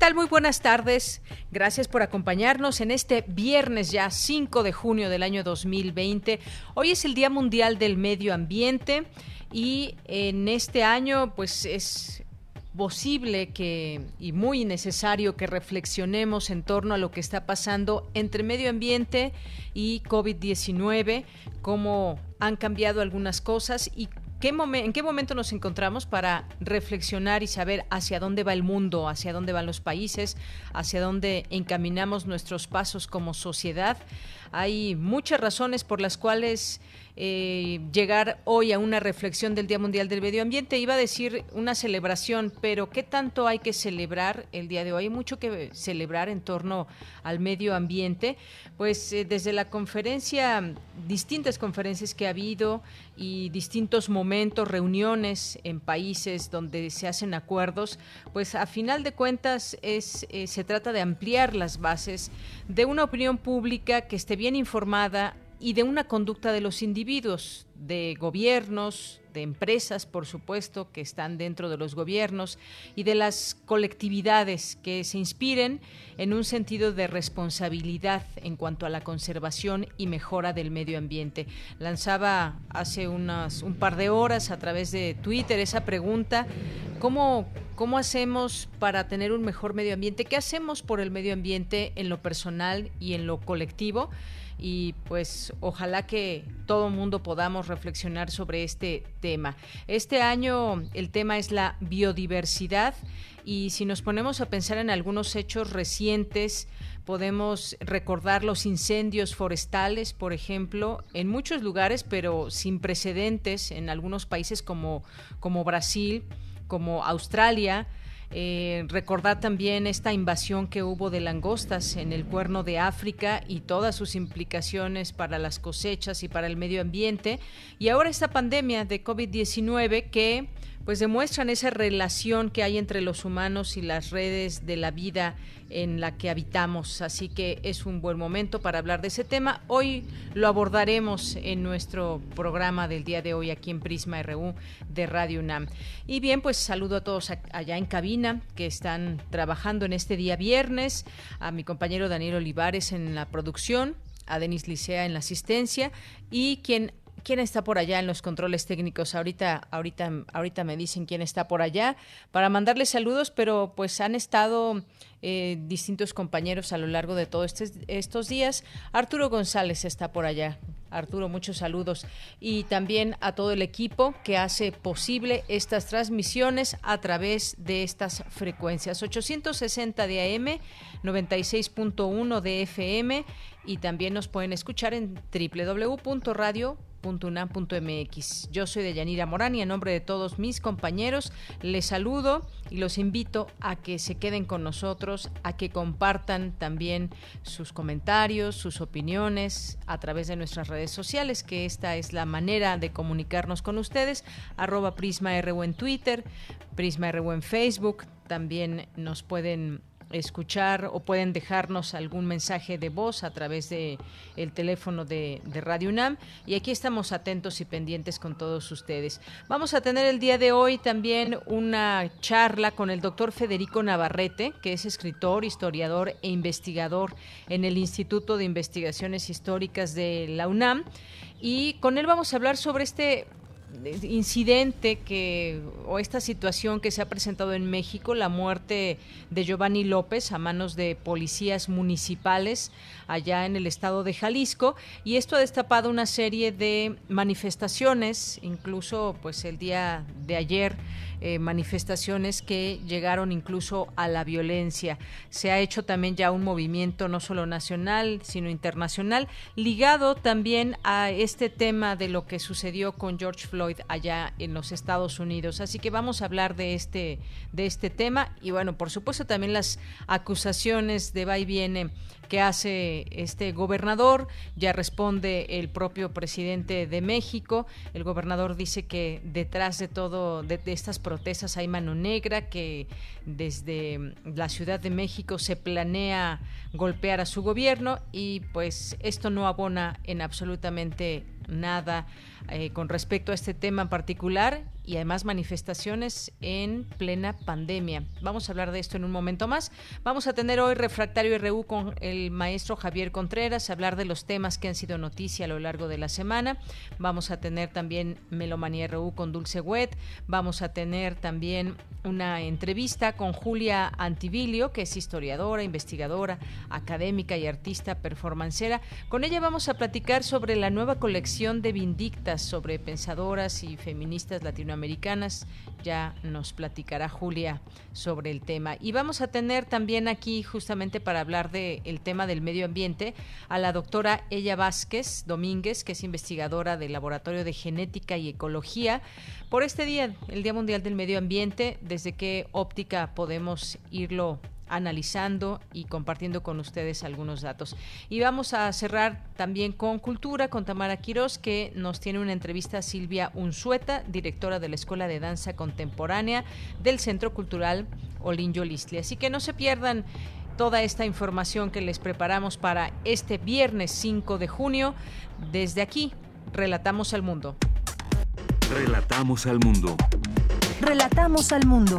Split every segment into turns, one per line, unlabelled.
Tal? Muy buenas tardes. Gracias por acompañarnos en este viernes ya 5 de junio del año 2020. Hoy es el Día Mundial del Medio Ambiente y en este año pues es posible que y muy necesario que reflexionemos en torno a lo que está pasando entre medio ambiente y COVID-19, cómo han cambiado algunas cosas y ¿En qué momento nos encontramos para reflexionar y saber hacia dónde va el mundo, hacia dónde van los países, hacia dónde encaminamos nuestros pasos como sociedad? Hay muchas razones por las cuales eh, llegar hoy a una reflexión del Día Mundial del Medio Ambiente. Iba a decir una celebración, pero ¿qué tanto hay que celebrar el día de hoy? Hay mucho que celebrar en torno al medio ambiente. Pues eh, desde la conferencia, distintas conferencias que ha habido y distintos momentos, reuniones en países donde se hacen acuerdos, pues a final de cuentas es, eh, se trata de ampliar las bases de una opinión pública que esté bien informada y de una conducta de los individuos, de gobiernos, de empresas, por supuesto, que están dentro de los gobiernos, y de las colectividades que se inspiren en un sentido de responsabilidad en cuanto a la conservación y mejora del medio ambiente. Lanzaba hace unas, un par de horas a través de Twitter esa pregunta, ¿cómo, ¿cómo hacemos para tener un mejor medio ambiente? ¿Qué hacemos por el medio ambiente en lo personal y en lo colectivo? Y pues ojalá que todo mundo podamos reflexionar sobre este tema. Este año el tema es la biodiversidad y si nos ponemos a pensar en algunos hechos recientes, podemos recordar los incendios forestales, por ejemplo, en muchos lugares, pero sin precedentes en algunos países como, como Brasil, como Australia, eh, recordar también esta invasión que hubo de langostas en el cuerno de África y todas sus implicaciones para las cosechas y para el medio ambiente. Y ahora esta pandemia de COVID-19 que pues demuestran esa relación que hay entre los humanos y las redes de la vida en la que habitamos. Así que es un buen momento para hablar de ese tema. Hoy lo abordaremos en nuestro programa del día de hoy aquí en Prisma RU de Radio UNAM. Y bien, pues saludo a todos allá en cabina que están trabajando en este día viernes, a mi compañero Daniel Olivares en la producción, a Denis Licea en la asistencia y quien quién está por allá en los controles técnicos. Ahorita, ahorita, ahorita me dicen quién está por allá para mandarles saludos, pero pues han estado eh, distintos compañeros a lo largo de todos estos días. Arturo González está por allá. Arturo, muchos saludos. Y también a todo el equipo que hace posible estas transmisiones a través de estas frecuencias. 860 de AM, 96.1 de FM y también nos pueden escuchar en www.radio Yo soy Deyanira Morán y en nombre de todos mis compañeros les saludo y los invito a que se queden con nosotros, a que compartan también sus comentarios, sus opiniones a través de nuestras redes sociales, que esta es la manera de comunicarnos con ustedes, arroba Prisma en Twitter, Prisma en Facebook, también nos pueden escuchar o pueden dejarnos algún mensaje de voz a través de el teléfono de, de, Radio UNAM y aquí estamos atentos y pendientes con todos ustedes. Vamos a tener el día de hoy también una charla con el doctor Federico Navarrete, que es escritor, historiador e investigador en el Instituto de Investigaciones Históricas de la UNAM y con él vamos a hablar sobre este incidente que o esta situación que se ha presentado en México, la muerte de Giovanni López a manos de policías municipales allá en el estado de Jalisco. Y esto ha destapado una serie de manifestaciones, incluso pues el día de ayer eh, manifestaciones que llegaron incluso a la violencia. Se ha hecho también ya un movimiento no solo nacional, sino internacional, ligado también a este tema de lo que sucedió con George Floyd allá en los Estados Unidos. Así que vamos a hablar de este, de este tema y bueno, por supuesto también las acusaciones de va y viene que hace este gobernador. Ya responde el propio presidente de México. El gobernador dice que detrás de todo, de, estas protestas hay mano negra, que desde la Ciudad de México se planea golpear a su gobierno y pues esto no abona en absolutamente nada eh, con respecto a este tema en particular y además manifestaciones en plena pandemia. Vamos a hablar de esto en un momento más. Vamos a tener hoy Refractario RU con el maestro Javier Contreras, hablar de los temas que han sido noticia a lo largo de la semana. Vamos a tener también Melomanía RU con Dulce Wet. Vamos a tener también una entrevista con Julia Antivilio, que es historiadora, investigadora, académica y artista performancera. Con ella vamos a platicar sobre la nueva colección de Vindictas sobre pensadoras y feministas latinoamericanas. Ya nos platicará Julia sobre el tema. Y vamos a tener también aquí, justamente para hablar del tema del medio ambiente, a la doctora Ella Vázquez Domínguez, que es investigadora del Laboratorio de Genética y Ecología por este día, el Día Mundial del Medio Ambiente, desde qué óptica podemos irlo analizando y compartiendo con ustedes algunos datos. Y vamos a cerrar también con cultura, con Tamara Quiroz, que nos tiene una entrevista a Silvia Unzueta, directora de la Escuela de Danza Contemporánea del Centro Cultural Olinjo Listli. Así que no se pierdan toda esta información que les preparamos para este viernes 5 de junio. Desde aquí, relatamos al mundo.
Relatamos al mundo.
Relatamos al mundo.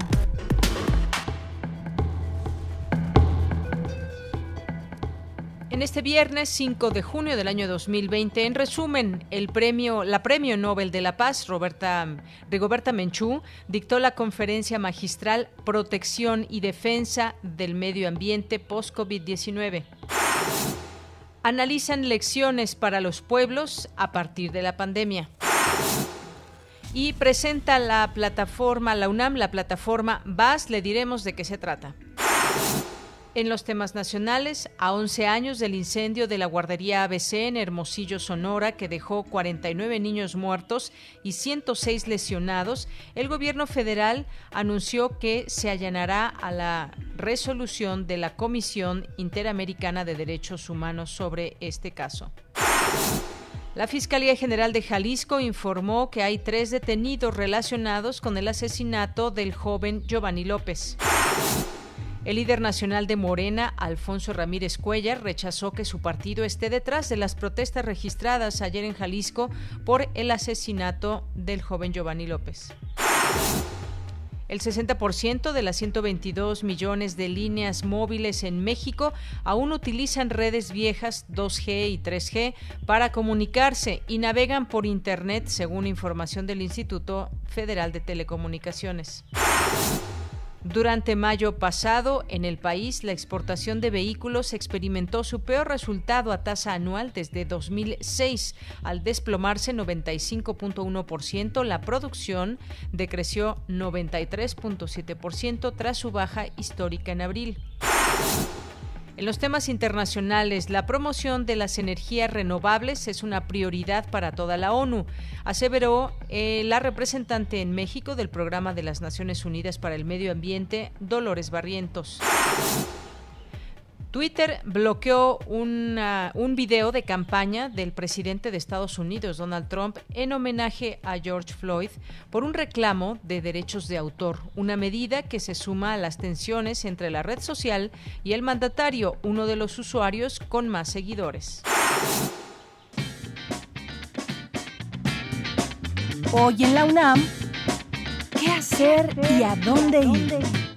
En este viernes 5 de junio del año 2020, en resumen, el premio, la Premio Nobel de la Paz, Roberta, Rigoberta Menchú, dictó la conferencia magistral Protección y Defensa del Medio Ambiente post-COVID-19 analizan lecciones para los pueblos a partir de la pandemia y presenta la plataforma, la UNAM, la plataforma VAS, le diremos de qué se trata. En los temas nacionales, a 11 años del incendio de la guardería ABC en Hermosillo, Sonora, que dejó 49 niños muertos y 106 lesionados, el gobierno federal anunció que se allanará a la resolución de la Comisión Interamericana de Derechos Humanos sobre este caso. La Fiscalía General de Jalisco informó que hay tres detenidos relacionados con el asesinato del joven Giovanni López. El líder nacional de Morena, Alfonso Ramírez Cuellar, rechazó que su partido esté detrás de las protestas registradas ayer en Jalisco por el asesinato del joven Giovanni López. El 60% de las 122 millones de líneas móviles en México aún utilizan redes viejas 2G y 3G para comunicarse y navegan por Internet, según información del Instituto Federal de Telecomunicaciones. Durante mayo pasado, en el país, la exportación de vehículos experimentó su peor resultado a tasa anual desde 2006. Al desplomarse 95.1%, la producción decreció 93.7% tras su baja histórica en abril. En los temas internacionales, la promoción de las energías renovables es una prioridad para toda la ONU, aseveró eh, la representante en México del Programa de las Naciones Unidas para el Medio Ambiente, Dolores Barrientos. Twitter bloqueó un video de campaña del presidente de Estados Unidos, Donald Trump, en homenaje a George Floyd por un reclamo de derechos de autor, una medida que se suma a las tensiones entre la red social y el mandatario, uno de los usuarios con más seguidores.
Hoy en la UNAM, ¿qué hacer y a dónde ir?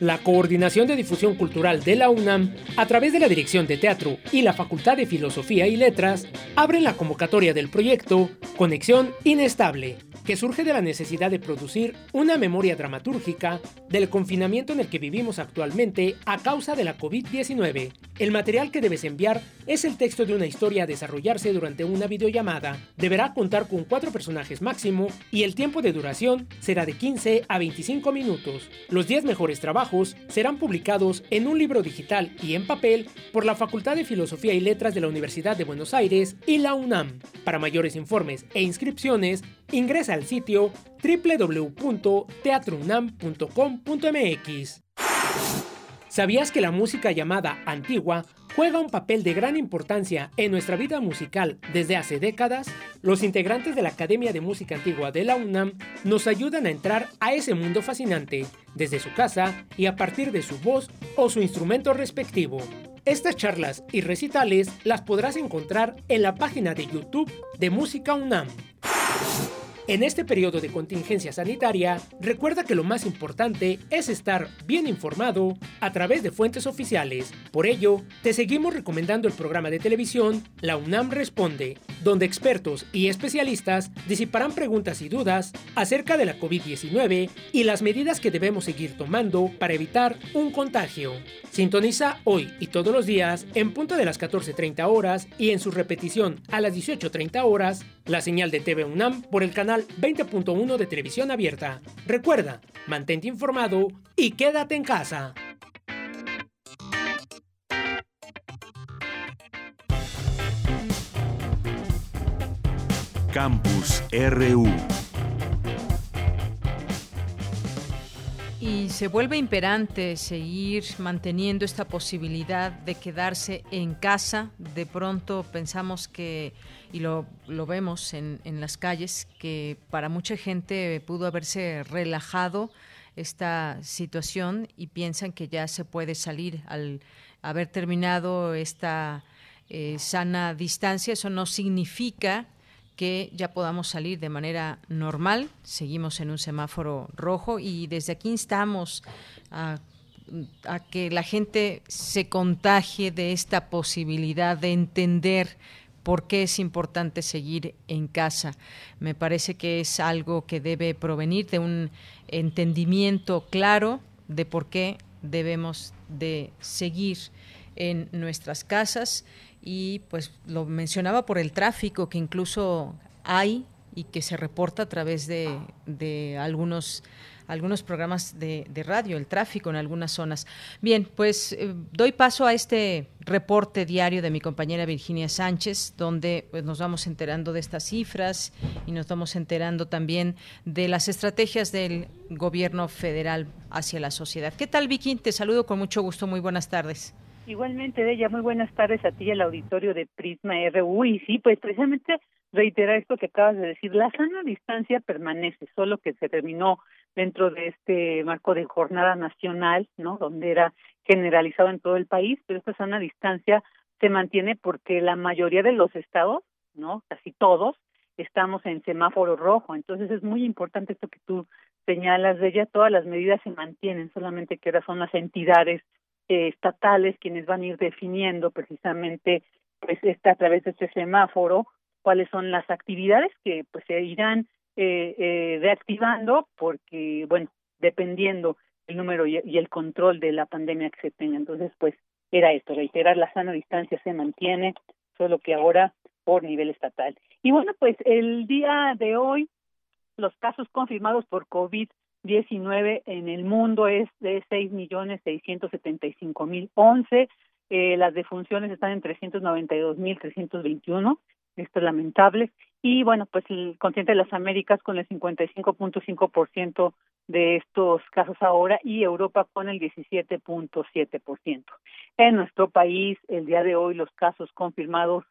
La Coordinación de Difusión Cultural de la UNAM, a través de la Dirección de Teatro y la Facultad de Filosofía y Letras, abren la convocatoria del proyecto Conexión Inestable, que surge de la necesidad de producir una memoria dramatúrgica del confinamiento en el que vivimos actualmente a causa de la COVID-19 El material que debes enviar es el texto de una historia a desarrollarse durante una videollamada. Deberá contar con cuatro personajes máximo y el tiempo de duración será de 15 a 25 minutos. Los 10 mejores trabajos serán publicados en un libro digital y en papel por la Facultad de Filosofía y Letras de la Universidad de Buenos Aires y la UNAM. Para mayores informes e inscripciones, ingresa al sitio www.teatrounam.com.mx. ¿Sabías que la música llamada antigua juega un papel de gran importancia en nuestra vida musical desde hace décadas? Los integrantes de la Academia de Música Antigua de la UNAM nos ayudan a entrar a ese mundo fascinante, desde su casa y a partir de su voz o su instrumento respectivo. Estas charlas y recitales las podrás encontrar en la página de YouTube de Música UNAM. En este periodo de contingencia sanitaria, recuerda que lo más importante es estar bien informado a través de fuentes oficiales. Por ello, te seguimos recomendando el programa de televisión La UNAM Responde, donde expertos y especialistas disiparán preguntas y dudas acerca de la COVID-19 y las medidas que debemos seguir tomando para evitar un contagio. Sintoniza hoy y todos los días en punto de las 14.30 horas y en su repetición a las 18.30 horas la señal de TV UNAM por el canal 20.1 de televisión abierta. Recuerda, mantente informado y quédate en casa.
Campus RU
Y se vuelve imperante seguir manteniendo esta posibilidad de quedarse en casa. De pronto pensamos que, y lo, lo vemos en, en las calles, que para mucha gente pudo haberse relajado esta situación y piensan que ya se puede salir al haber terminado esta eh, sana distancia. Eso no significa que ya podamos salir de manera normal. Seguimos en un semáforo rojo y desde aquí instamos a, a que la gente se contagie de esta posibilidad de entender por qué es importante seguir en casa. Me parece que es algo que debe provenir de un entendimiento claro de por qué debemos de seguir en nuestras casas y pues lo mencionaba por el tráfico que incluso hay y que se reporta a través de, de algunos algunos programas de, de, radio, el tráfico en algunas zonas. Bien, pues eh, doy paso a este reporte diario de mi compañera Virginia Sánchez, donde pues, nos vamos enterando de estas cifras y nos vamos enterando también de las estrategias del gobierno federal hacia la sociedad. ¿Qué tal, Vicky? Te saludo con mucho gusto. Muy buenas tardes.
Igualmente, de ella, muy buenas tardes a ti y al auditorio de Prisma RU. Y sí, pues precisamente reiterar esto que acabas de decir, la sana distancia permanece, solo que se terminó dentro de este marco de jornada nacional, ¿no? Donde era generalizado en todo el país, pero esta sana distancia se mantiene porque la mayoría de los estados, ¿no? Casi todos, estamos en semáforo rojo. Entonces es muy importante esto que tú señalas de ella, todas las medidas se mantienen, solamente que ahora son las entidades eh, estatales quienes van a ir definiendo precisamente pues a través de este semáforo cuáles son las actividades que pues se irán eh, eh, reactivando porque bueno dependiendo el número y, y, el control de la pandemia que se tenga. Entonces pues era esto reiterar la sana distancia se mantiene solo que ahora por nivel estatal. Y bueno pues el día de hoy los casos confirmados por covid 19 en el mundo es de 6 millones 675 mil 11. Eh, las defunciones están en 392 mil 321. Esto es lamentable. Y bueno, pues el continente de las Américas con el 55.5% de estos casos ahora y Europa con el 17.7%. En nuestro país, el día de hoy, los casos confirmados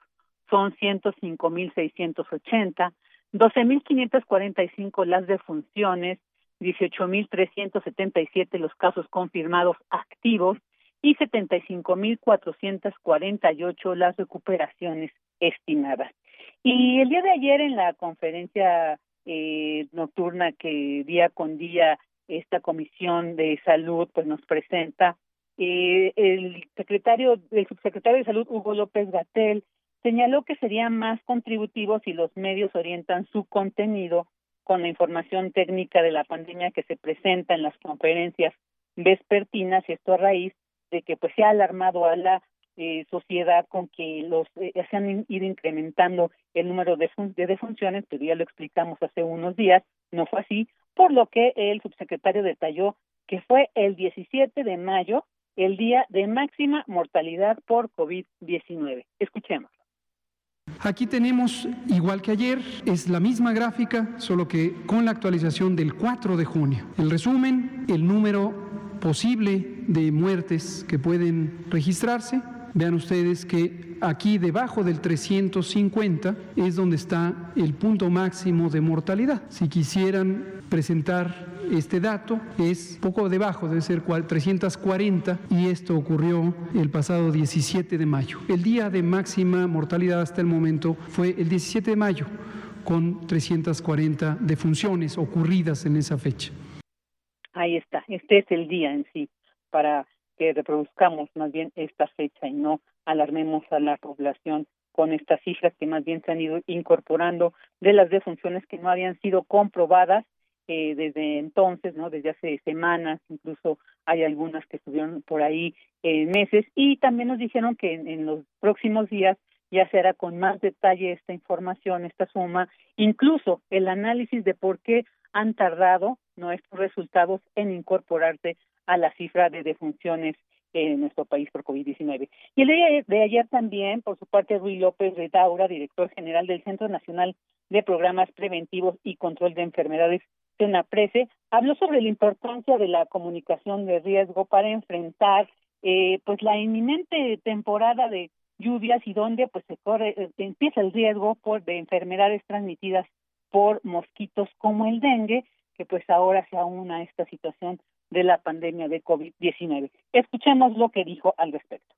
son 105.680, 12.545 las defunciones, 18.377 los casos confirmados activos y 75.448 las recuperaciones estimadas. Y el día de ayer en la conferencia eh, nocturna que día con día esta comisión de salud pues nos presenta eh, el secretario el subsecretario de salud Hugo López Gatel señaló que sería más contributivo si los medios orientan su contenido con la información técnica de la pandemia que se presenta en las conferencias vespertinas y esto a raíz de que pues se ha alarmado a la eh, sociedad con que los eh, se han ido incrementando el número de, de defunciones, pero ya lo explicamos hace unos días, no fue así, por lo que el subsecretario detalló que fue el 17 de mayo el día de máxima mortalidad por COVID-19. Escuchemos.
Aquí tenemos, igual que ayer, es la misma gráfica, solo que con la actualización del 4 de junio. El resumen, el número posible de muertes que pueden registrarse. Vean ustedes que aquí debajo del 350 es donde está el punto máximo de mortalidad. Si quisieran presentar este dato es poco debajo, debe ser 340 y esto ocurrió el pasado 17 de mayo. El día de máxima mortalidad hasta el momento fue el 17 de mayo con 340 defunciones ocurridas en esa fecha.
Ahí está, este es el día en sí para que reproduzcamos más bien esta fecha y no alarmemos a la población con estas cifras que más bien se han ido incorporando de las defunciones que no habían sido comprobadas desde entonces, ¿no? Desde hace semanas, incluso hay algunas que estuvieron por ahí eh, meses y también nos dijeron que en, los próximos días ya se hará con más detalle esta información, esta suma, incluso el análisis de por qué han tardado ¿no? estos resultados en incorporarse a la cifra de defunciones en nuestro país por COVID-19. Y el día de ayer también, por su parte, Ruy López Retaura, director general del Centro Nacional de Programas Preventivos y Control de Enfermedades Prese, habló sobre la importancia de la comunicación de riesgo para enfrentar eh, pues la inminente temporada de lluvias y donde pues se corre eh, empieza el riesgo por de enfermedades transmitidas por mosquitos como el dengue que pues ahora se aúna esta situación de la pandemia de COVID-19. Escuchemos lo que dijo al respecto.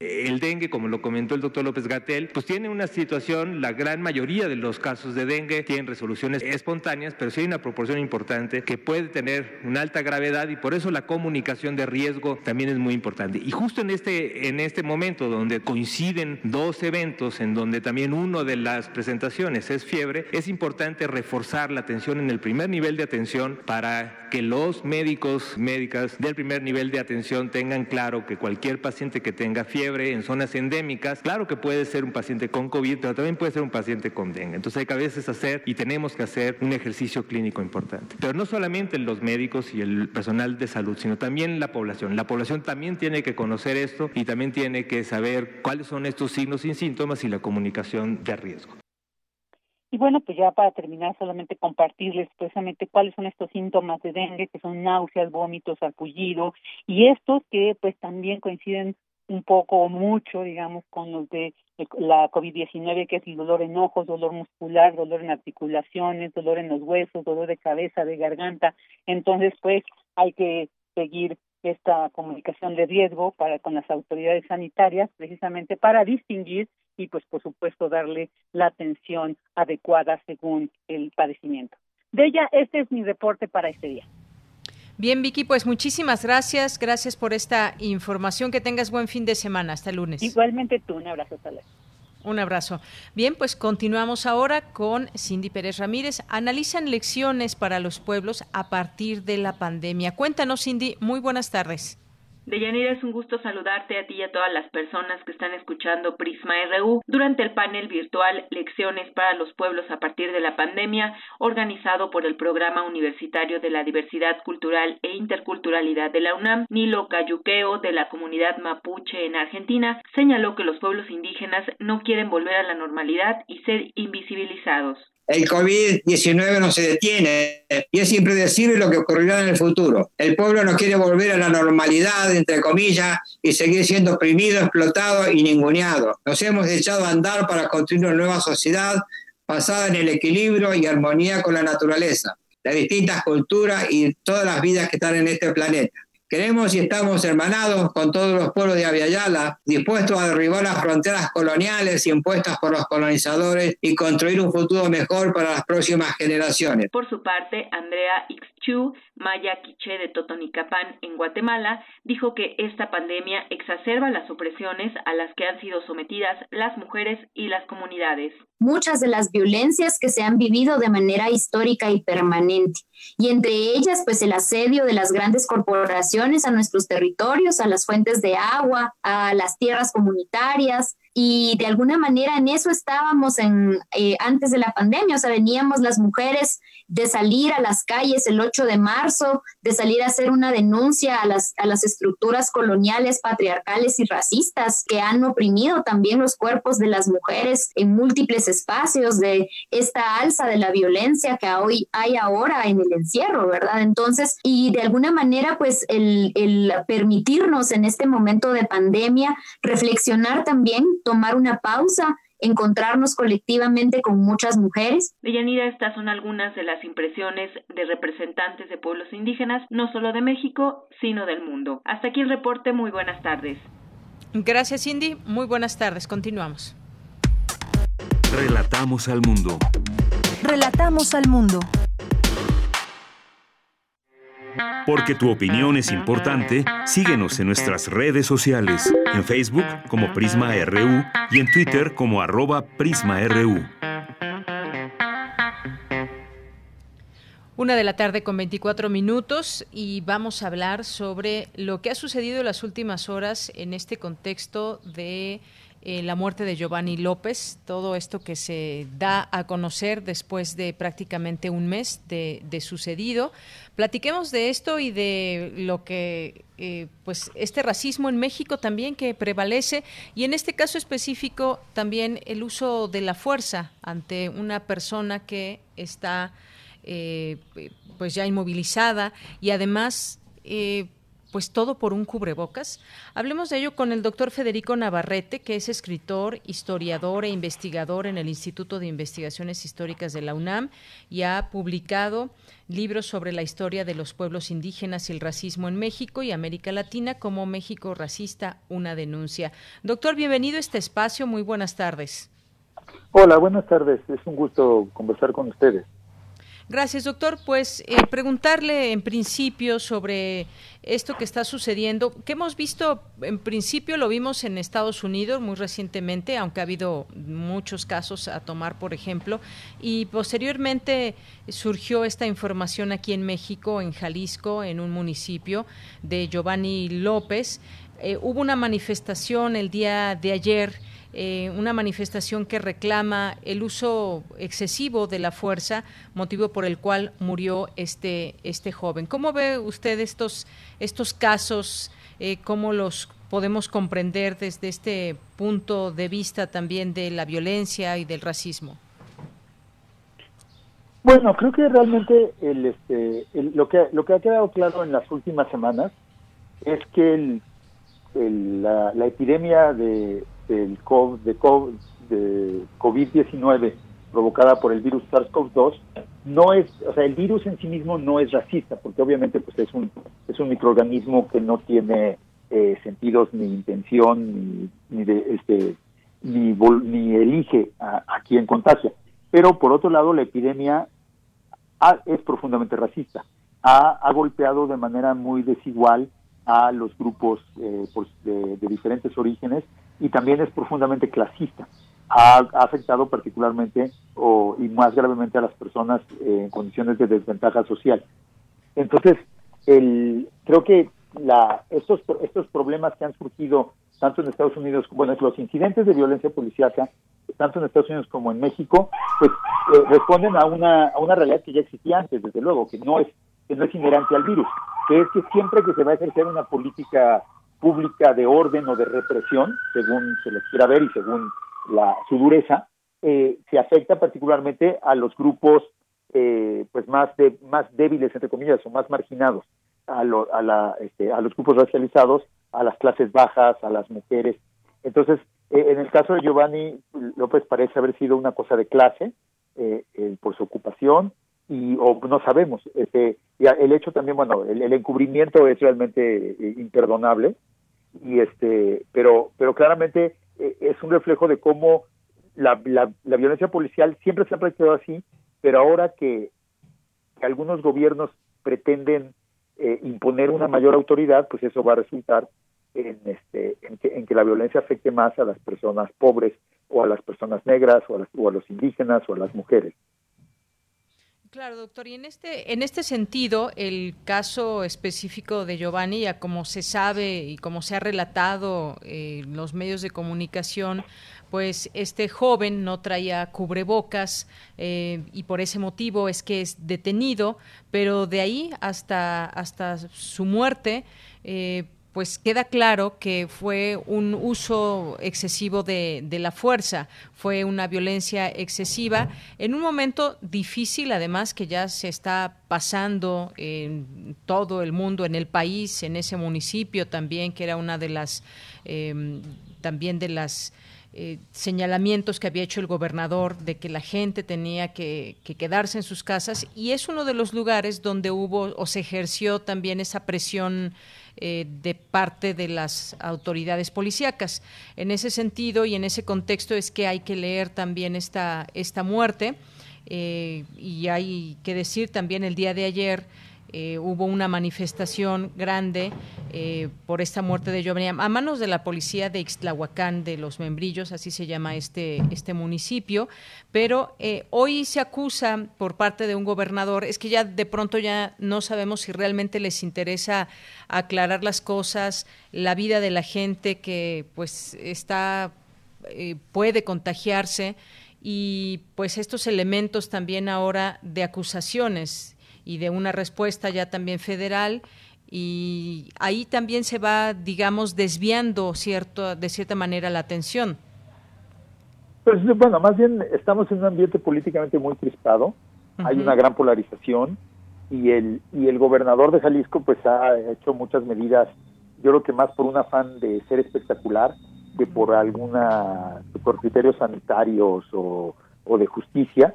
El dengue, como lo comentó el doctor López Gatel, pues tiene una situación, la gran mayoría de los casos de dengue tienen resoluciones espontáneas, pero sí hay una proporción importante que puede tener una alta gravedad y por eso la comunicación de riesgo también es muy importante. Y justo en este, en este momento donde coinciden dos eventos, en donde también uno de las presentaciones es fiebre, es importante reforzar la atención en el primer nivel de atención para que los médicos, médicas del primer nivel de atención tengan claro que cualquier paciente que tenga fiebre, en zonas endémicas, claro que puede ser un paciente con COVID, pero también puede ser un paciente con dengue. Entonces hay que a veces hacer y tenemos que hacer un ejercicio clínico importante. Pero no solamente los médicos y el personal de salud, sino también la población. La población también tiene que conocer esto y también tiene que saber cuáles son estos signos sin síntomas y la comunicación de riesgo.
Y bueno, pues ya para terminar, solamente compartirles precisamente cuáles son estos síntomas de dengue, que son náuseas, vómitos, arpullido, y estos que pues también coinciden un poco o mucho, digamos, con los de la COVID-19, que es el dolor en ojos, dolor muscular, dolor en articulaciones, dolor en los huesos, dolor de cabeza, de garganta. Entonces, pues hay que seguir esta comunicación de riesgo para con las autoridades sanitarias, precisamente para distinguir y, pues, por supuesto, darle la atención adecuada según el padecimiento. De ella, este es mi reporte para este día.
Bien, Vicky, pues muchísimas gracias. Gracias por esta información. Que tengas buen fin de semana. Hasta el lunes.
Igualmente tú. Un abrazo. Hasta
Un abrazo. Bien, pues continuamos ahora con Cindy Pérez Ramírez. Analizan lecciones para los pueblos a partir de la pandemia. Cuéntanos, Cindy. Muy buenas tardes.
Deyanira, es un gusto saludarte a ti y a todas las personas que están escuchando Prisma RU durante el panel virtual Lecciones para los Pueblos a partir de la pandemia, organizado por el Programa Universitario de la Diversidad Cultural e Interculturalidad de la UNAM. Nilo Cayuqueo, de la comunidad mapuche en Argentina, señaló que los pueblos indígenas no quieren volver a la normalidad y ser invisibilizados
el COVID-19 no se detiene y es impredecible lo que ocurrirá en el futuro. El pueblo no quiere volver a la normalidad, entre comillas, y seguir siendo oprimido, explotado y ninguneado. Nos hemos echado a andar para construir una nueva sociedad basada en el equilibrio y armonía con la naturaleza, las distintas culturas y todas las vidas que están en este planeta. Queremos y estamos hermanados con todos los pueblos de Aviala, dispuestos a derribar las fronteras coloniales impuestas por los colonizadores y construir un futuro mejor para las próximas generaciones.
Por su parte, Andrea Chu, Maya Quiche de Totonicapán, en Guatemala, dijo que esta pandemia exacerba las opresiones a las que han sido sometidas las mujeres y las comunidades.
Muchas de las violencias que se han vivido de manera histórica y permanente, y entre ellas, pues el asedio de las grandes corporaciones a nuestros territorios, a las fuentes de agua, a las tierras comunitarias, y de alguna manera en eso estábamos en, eh, antes de la pandemia, o sea, veníamos las mujeres de salir a las calles el 8 de marzo, de salir a hacer una denuncia a las, a las estructuras coloniales, patriarcales y racistas que han oprimido también los cuerpos de las mujeres en múltiples espacios, de esta alza de la violencia que hoy hay ahora en el encierro, ¿verdad? Entonces, y de alguna manera, pues el, el permitirnos en este momento de pandemia reflexionar también, tomar una pausa encontrarnos colectivamente con muchas mujeres.
Deyanira, estas son algunas de las impresiones de representantes de pueblos indígenas, no solo de México, sino del mundo. Hasta aquí el reporte, muy buenas tardes.
Gracias, Cindy. Muy buenas tardes. Continuamos.
Relatamos al mundo.
Relatamos al mundo.
Porque tu opinión es importante, síguenos en nuestras redes sociales, en Facebook como Prisma RU y en Twitter como arroba PrismaRU.
Una de la tarde con 24 minutos y vamos a hablar sobre lo que ha sucedido en las últimas horas en este contexto de eh, la muerte de Giovanni López, todo esto que se da a conocer después de prácticamente un mes de, sucedido. Platiquemos de esto y de lo que, eh, pues, este racismo en México también que prevalece y en este caso específico también el uso de la fuerza ante una persona que está, eh, pues, ya inmovilizada y además pues todo por un cubrebocas. Hablemos de ello con el doctor Federico Navarrete, que es escritor, historiador e investigador en el Instituto de Investigaciones Históricas de la UNAM y ha publicado libros sobre la historia de los pueblos indígenas y el racismo en México y América Latina como México racista, una denuncia. Doctor, bienvenido a este espacio. Muy buenas tardes.
Hola, buenas tardes. Es un gusto conversar con ustedes.
Gracias, doctor. Pues eh, preguntarle en principio sobre esto que está sucediendo, que hemos visto, en principio lo vimos en Estados Unidos muy recientemente, aunque ha habido muchos casos a tomar, por ejemplo, y posteriormente surgió esta información aquí en México, en Jalisco, en un municipio de Giovanni López. Eh, hubo una manifestación el día de ayer eh, una manifestación que reclama el uso excesivo de la fuerza, motivo por el cual murió este, este joven. ¿Cómo ve usted estos, estos casos? Eh, ¿Cómo los podemos comprender desde este punto de vista también de la violencia y del racismo?
Bueno, creo que realmente el, este, lo, que, lo que ha quedado claro en las últimas semanas es que el, la, la, epidemia de, del COVID, de COVID-19 provocada por el virus SARS-CoV-2 no es, o sea, el virus en sí mismo no es racista, porque obviamente pues es un es un microorganismo que no tiene eh, sentidos ni intención ni, ni de este ni, ni elige a, a quien contagia. Pero por otro lado la epidemia es profundamente racista. Ha, ha golpeado de manera muy desigual a los grupos eh, pues, de, diferentes orígenes y también es profundamente clasista. Ha, afectado particularmente o, y más gravemente a las personas eh, en condiciones de desventaja social. Entonces, el, creo que la, estos, estos problemas que han surgido tanto en Estados Unidos, bueno, los incidentes de violencia policíaca, tanto en Estados Unidos como en México, pues eh, responden a una, a una realidad que ya existía antes, desde luego, que no es que no es inherente al virus, que es que siempre que se va a ejercer una política pública de orden o de represión, según se les quiera ver y según la, su dureza, eh, se afecta particularmente a los grupos eh, pues más de, más débiles entre comillas o más marginados, a, a, la, este, a los grupos racializados, a las clases bajas, a las mujeres. Entonces, eh, en el caso de Giovanni López parece haber sido una cosa de clase por su ocupación y o no sabemos este el hecho también bueno el, encubrimiento es realmente eh, imperdonable y este pero pero claramente eh, es un reflejo de cómo la, la, violencia policial siempre se ha practicado así pero ahora que, algunos gobiernos pretenden eh, imponer una mayor autoridad, pues eso va a resultar en, este, en que, en, que, la violencia afecte más a las personas pobres o a las personas negras o a, las, o a los indígenas o a las mujeres.
Claro, doctor. Y en este, en este sentido, el caso específico de Giovanni, ya como se sabe y como se ha relatado en los medios de comunicación, pues este joven no traía cubrebocas eh, y por ese motivo es que es detenido, pero de ahí hasta, hasta su muerte, eh, pues queda claro que fue un uso excesivo de, la fuerza, fue una violencia excesiva en un momento difícil, además que ya se está pasando en todo el mundo, en el país, en ese municipio también, que era una de las, em, también de las eh, señalamientos que había hecho el gobernador de que la gente tenía que, que, quedarse en sus casas. Y es uno de los lugares donde hubo o se ejerció también esa presión eh, de parte de las autoridades policíacas. En ese sentido y en ese contexto es que hay que leer también esta, esta muerte eh, y hay que decir también el día de ayer eh, hubo una manifestación grande eh, por esta muerte de Giovanni a manos de la policía de Ixtlahuacán de los Membrillos, así se llama este, este municipio, pero eh, hoy se acusa por parte de un gobernador, es que ya de pronto ya no sabemos si realmente les interesa aclarar las cosas, la vida de la gente que pues está puede contagiarse y pues estos elementos también ahora de acusaciones y de una respuesta ya también federal. Y ahí también se va, digamos, desviando cierto, de cierta manera la atención.
Pues bueno, más bien estamos en un ambiente políticamente muy crispado, hay una gran polarización y el y el gobernador de Jalisco pues ha hecho muchas medidas, yo creo que más por un afán de ser espectacular que por alguna por criterios sanitarios o, o de justicia.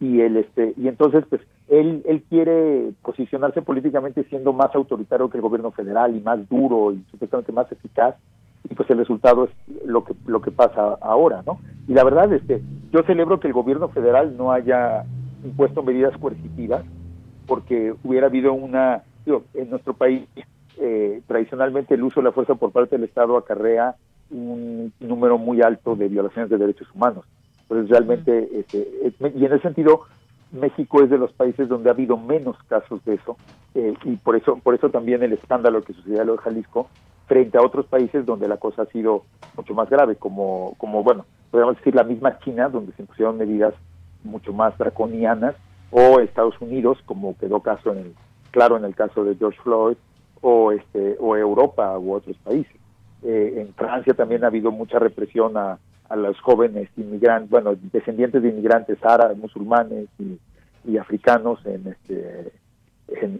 Y el este y entonces pues él, él quiere posicionarse políticamente siendo más autoritario que el gobierno federal y más duro y supuestamente más eficaz y pues el resultado es lo que lo que pasa ahora no y la verdad es que yo celebro que el gobierno federal no haya impuesto medidas coercitivas porque hubiera habido una digo, en nuestro país eh, tradicionalmente el uso de la fuerza por parte del Estado acarrea un número muy alto de violaciones de derechos humanos. Pues realmente este, y en ese sentido México es de los países donde ha habido menos casos de eso eh, y por eso por eso también el escándalo que sucedió en lo Jalisco frente a otros países donde la cosa ha sido mucho más grave como como bueno podríamos decir la misma China donde se impusieron medidas mucho más draconianas o Estados Unidos como quedó caso en el claro en el caso de George Floyd o este o Europa u otros países. Eh, en Francia también ha habido mucha represión a a los jóvenes inmigrantes, bueno, descendientes de inmigrantes árabes, musulmanes y, africanos en este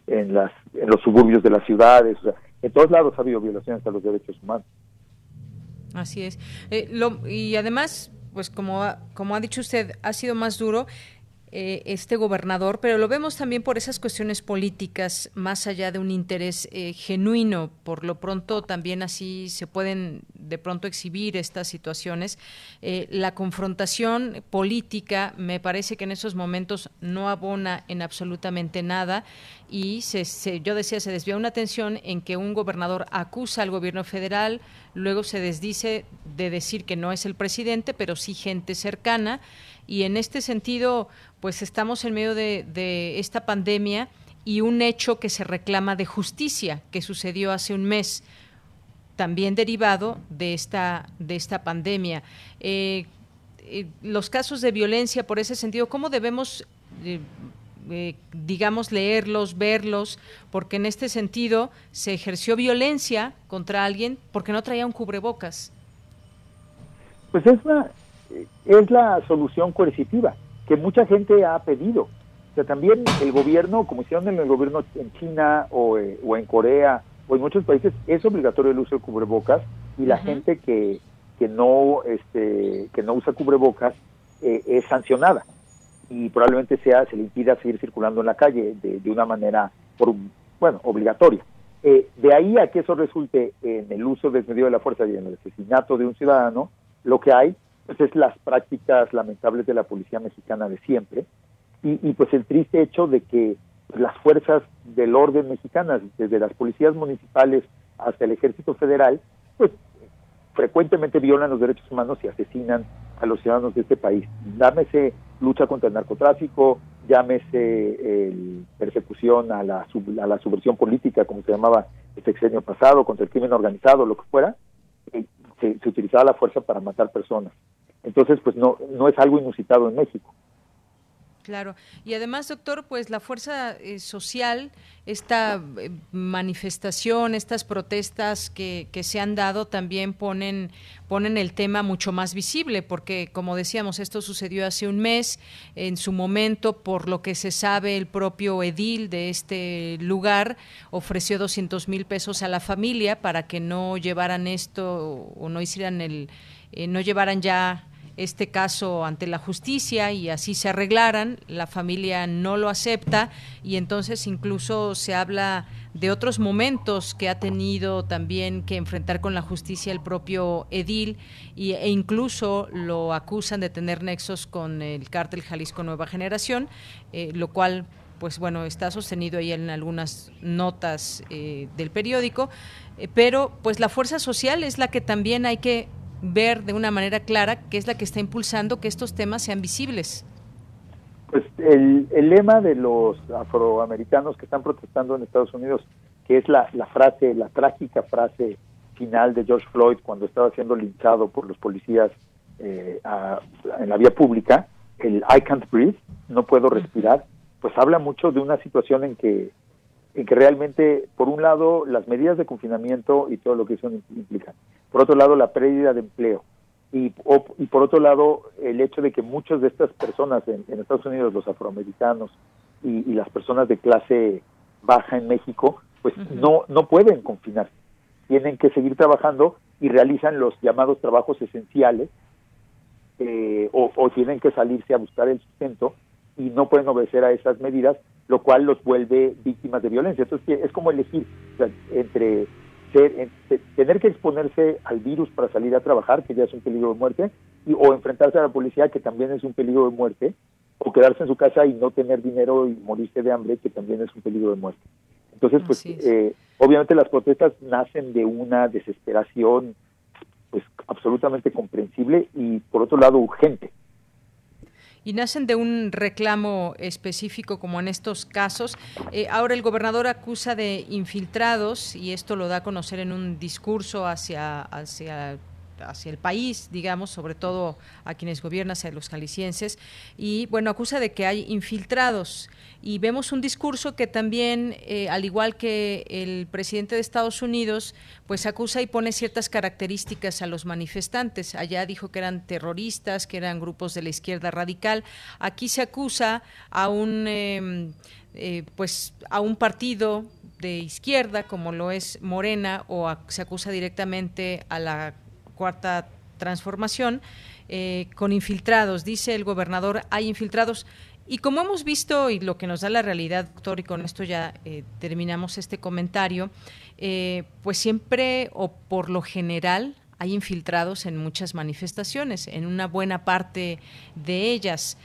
en, las en los suburbios de las ciudades, o sea, en todos lados ha habido violaciones a los derechos humanos.
Así es. Eh, lo, y además, pues como como ha dicho usted, ha sido más duro eh, este gobernador, pero lo vemos también por esas cuestiones políticas, más allá de un interés eh, genuino. Por lo pronto, también así se pueden de pronto exhibir estas situaciones. Eh, la confrontación política me parece que en esos momentos no abona en absolutamente nada y se, yo decía, se desvía una atención en que un gobernador acusa al gobierno federal, luego se desdice de decir que no es el presidente, pero sí gente cercana y en este sentido, pues estamos en medio de, esta pandemia y un hecho que se reclama de justicia que sucedió hace un mes, también derivado de esta, de esta pandemia. Eh, eh, los casos de violencia, por ese sentido, ¿cómo debemos, eh, digamos, leerlos, verlos? Porque en este sentido se ejerció violencia contra alguien porque no traía un cubrebocas.
Pues es una, es la solución coercitiva que mucha gente ha pedido. O sea, también el gobierno, como hicieron en el gobierno en China o, eh, o en Corea o en muchos países, es obligatorio el uso de cubrebocas y la gente que, que no este que no usa cubrebocas eh, es sancionada. Y probablemente sea se le impida seguir circulando en la calle de, de una manera por bueno obligatoria. Eh, de ahí a que eso resulte en el uso desmedido de la fuerza y en el asesinato de un ciudadano lo que hay pues es las prácticas lamentables de la policía mexicana de siempre y, pues el triste hecho de que las fuerzas del orden mexicanas, desde las policías municipales hasta el ejército federal, pues frecuentemente violan los derechos humanos y asesinan a los ciudadanos de este país. Llámese lucha contra el narcotráfico, llámese el persecución a la, a la subversión política, como se llamaba el sexenio pasado, contra el crimen organizado, lo que fuera, eh, se, se utilizaba la fuerza para matar personas. Entonces, pues no, no es algo inusitado en México.
Claro. Y además, doctor, pues la fuerza eh, social, esta eh, manifestación, estas protestas que, que, se han dado también ponen, ponen el tema mucho más visible, porque como decíamos, esto sucedió hace un mes, en su momento, por lo que se sabe, el propio edil de este lugar ofreció 200 mil pesos a la familia para que no llevaran esto o no hicieran el, eh, no llevaran ya este caso ante la justicia y así se arreglaran, la familia no lo acepta y entonces incluso se habla de otros momentos que ha tenido también que enfrentar con la justicia el propio Edil y, e incluso lo acusan de tener nexos con el cártel Jalisco Nueva Generación, eh, lo cual pues bueno, está sostenido ahí en algunas notas eh, del periódico, eh, pero pues la fuerza social es la que también hay que ver de una manera clara qué es la que está impulsando que estos temas sean visibles?
Pues el, lema de los afroamericanos que están protestando en Estados Unidos, que es la, frase, la trágica frase final de George Floyd cuando estaba siendo linchado por los policías eh, en la vía pública, el I can't breathe, no puedo respirar, pues habla mucho de una situación en que en que realmente, por un lado, las medidas de confinamiento y todo lo que eso implica, por otro lado, la pérdida de empleo, y, y por otro lado, el hecho de que muchas de estas personas en, Estados Unidos, los afroamericanos y, las personas de clase baja en México, pues no, no pueden confinarse, tienen que seguir trabajando y realizan los llamados trabajos esenciales eh, o, o tienen que salirse a buscar el sustento y no pueden obedecer a esas medidas lo cual los vuelve víctimas de violencia. Entonces es como elegir entre tener que exponerse al virus para salir a trabajar, que ya es un peligro de muerte, y, o enfrentarse a la policía, que también es un peligro de muerte, o quedarse en su casa y no tener dinero y morirse de hambre, que también es un peligro de muerte. Entonces, pues, eh, obviamente las protestas nacen de una desesperación, pues, absolutamente comprensible y, por otro lado, urgente
y nacen de un reclamo específico como en estos casos. Eh, ahora el gobernador acusa de infiltrados y esto lo da a conocer en un discurso hacia, hacia hacia el país, digamos, sobre todo a quienes gobiernan, hacia los jaliscienses, y bueno, acusa de que hay infiltrados. Y vemos un discurso que también, eh, al igual que el presidente de Estados Unidos, pues acusa y pone ciertas características a los manifestantes. Allá dijo que eran terroristas, que eran grupos de la izquierda radical. Aquí se acusa a un, em, eh, pues, a un partido de izquierda como lo es Morena o se acusa directamente a la cuarta transformación, eh, con infiltrados. Dice el gobernador, hay infiltrados. Y como hemos visto y lo que nos da la realidad, doctor, y con esto ya eh, terminamos este comentario, eh, pues siempre o por lo general hay infiltrados en muchas manifestaciones, en una buena parte de ellas.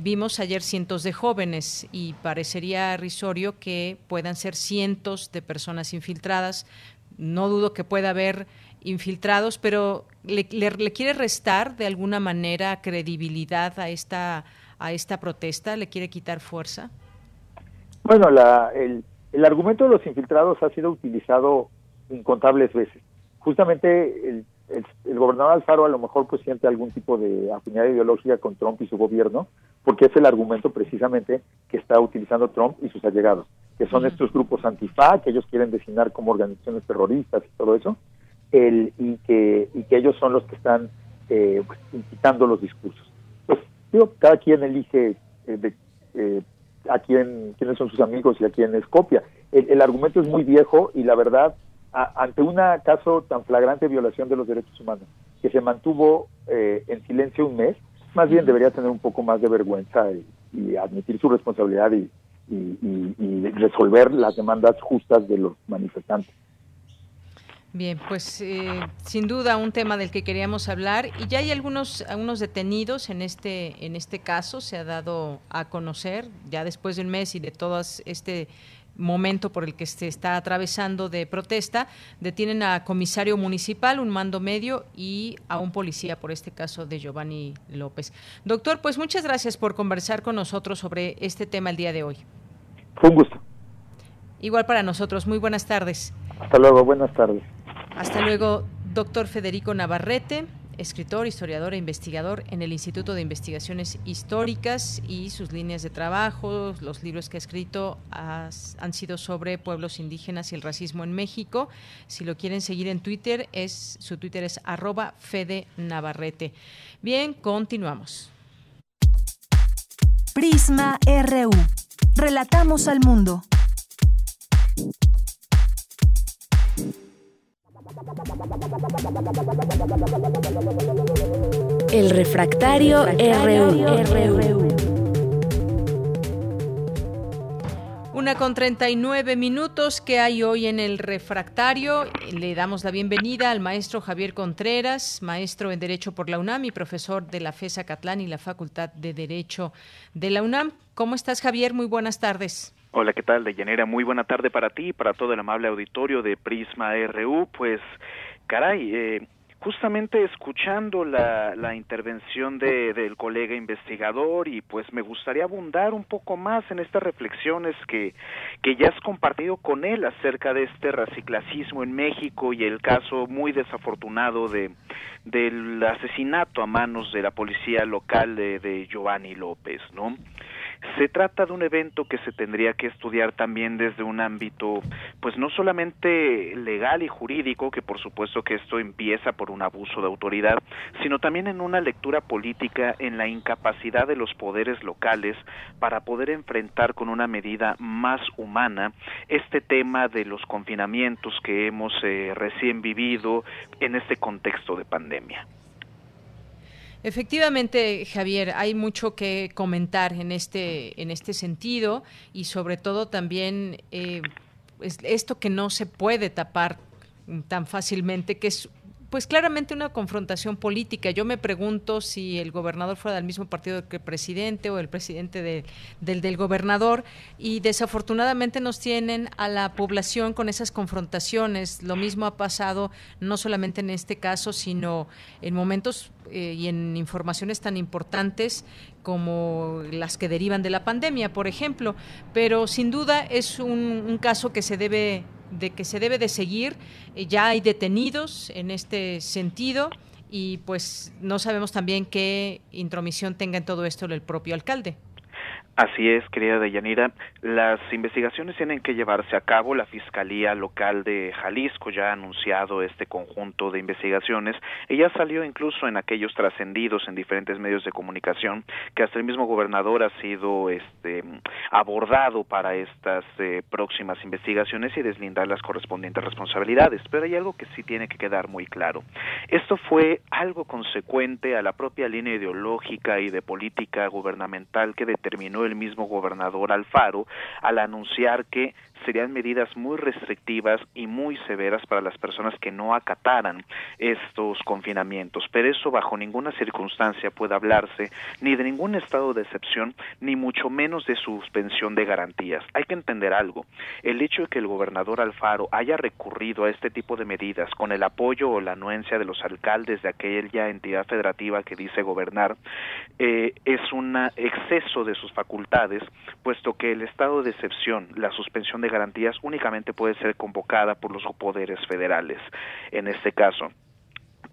vimos ayer cientos de jóvenes y parecería risorio que puedan ser cientos de personas infiltradas. No dudo que pueda haber infiltrados, pero ¿le, le, quiere restar de alguna manera credibilidad a esta, a esta protesta? ¿Le quiere quitar fuerza?
Bueno, la, el, el argumento de los infiltrados ha sido utilizado incontables veces. Justamente el, el, gobernador Alfaro a lo mejor pues siente algún tipo de afinidad ideológica con Trump y su gobierno, porque es el argumento precisamente que está utilizando Trump y sus allegados, que son estos grupos antifa, que ellos quieren designar como organizaciones terroristas y todo eso, el, y, que, y que ellos son los que están eh, pues, incitando los discursos. Pues digo, cada quien elige eh, eh, a quién, quiénes son sus amigos y a quién es copia. El, argumento es muy viejo y la verdad, ante un caso tan flagrante de violación de los derechos humanos, que se mantuvo en silencio un mes, más bien debería tener un poco más de vergüenza y, admitir su responsabilidad y, y, resolver las demandas justas de los manifestantes.
Bien, pues eh, sin duda un tema del que queríamos hablar y ya hay algunos, algunos detenidos en este en este caso se ha dado a conocer ya después de un mes y de todo este momento por el que se está atravesando de protesta, detienen a comisario municipal, un mando medio y a un policía por este caso de Giovanni López. Doctor, pues muchas gracias por conversar con nosotros sobre este tema el día de hoy.
Fue un gusto.
Igual para nosotros. Muy buenas tardes.
Hasta luego, buenas tardes.
Hasta luego, doctor Federico Navarrete, escritor, historiador e investigador en el Instituto de Investigaciones Históricas y sus líneas de trabajo, los libros que ha escrito han sido sobre pueblos indígenas y el racismo en México. Si lo quieren seguir en Twitter, es su Twitter es arroba Fede Navarrete. Bien, continuamos.
Prisma RU. Relatamos al mundo. El refractario, RU.
Una con 39 minutos que hay hoy en el refractario. Le damos la bienvenida al maestro Javier Contreras, maestro en Derecho por la UNAM y profesor de la FESA Catlán y la Facultad de Derecho de la UNAM. ¿Cómo estás, Javier? Muy buenas tardes.
Hola, ¿qué tal, Deyanira? Muy buena tarde para ti y para todo el amable auditorio de Prisma RU. Pues, caray, eh, justamente escuchando la, la intervención de, del colega investigador y pues me gustaría abundar un poco más en estas reflexiones que, que ya has compartido con él acerca de este raciclacismo en México y el caso muy desafortunado de del asesinato a manos de la policía local de Giovanni López, ¿no? Se trata de un evento que se tendría que estudiar también desde un ámbito, pues no solamente legal y jurídico, que por supuesto que esto empieza por un abuso de autoridad, sino también en una lectura política en la incapacidad de los poderes locales para poder enfrentar con una medida más humana este tema de los confinamientos que hemos eh, recién vivido en este contexto de pandemia.
Efectivamente, Javier, hay mucho que comentar en este, en este sentido y sobre todo también eh, esto que no se puede tapar tan fácilmente, que es pues claramente una confrontación política. Yo me pregunto si el gobernador fuera del mismo partido que el presidente o el presidente del, del gobernador y desafortunadamente nos tienen a la población con esas confrontaciones. Lo mismo ha pasado no solamente en este caso, sino en momentos eh, y en informaciones tan importantes como las que derivan de la pandemia, por ejemplo. Pero sin duda es un caso que se debe de que se debe de seguir. Eh, ya hay detenidos en este sentido y pues no sabemos también qué intromisión tenga en todo esto el propio alcalde.
Así es, querida Deyanira. Las investigaciones tienen que llevarse a cabo. La Fiscalía Local de Jalisco ya ha anunciado este conjunto de investigaciones. Ella salió incluso en aquellos trascendidos en diferentes medios de comunicación que hasta el mismo gobernador ha sido este, abordado para estas eh, próximas investigaciones y deslindar las correspondientes responsabilidades. Pero hay algo que sí tiene que quedar muy claro. Esto fue algo consecuente a la propia línea ideológica y de política gubernamental que determinó el mismo gobernador Alfaro al anunciar que serían medidas muy restrictivas y muy severas para las personas que no acataran estos confinamientos. Pero eso bajo ninguna circunstancia puede hablarse ni de ningún estado de excepción, ni mucho menos de suspensión de garantías. Hay que entender algo. El hecho de que el gobernador Alfaro haya recurrido a este tipo de medidas con el apoyo o la anuencia de los alcaldes de aquella entidad federativa que dice gobernar, eh, es un exceso de sus facultades, puesto que el estado de excepción, la suspensión de garantías únicamente puede ser convocada por los poderes federales. En este caso,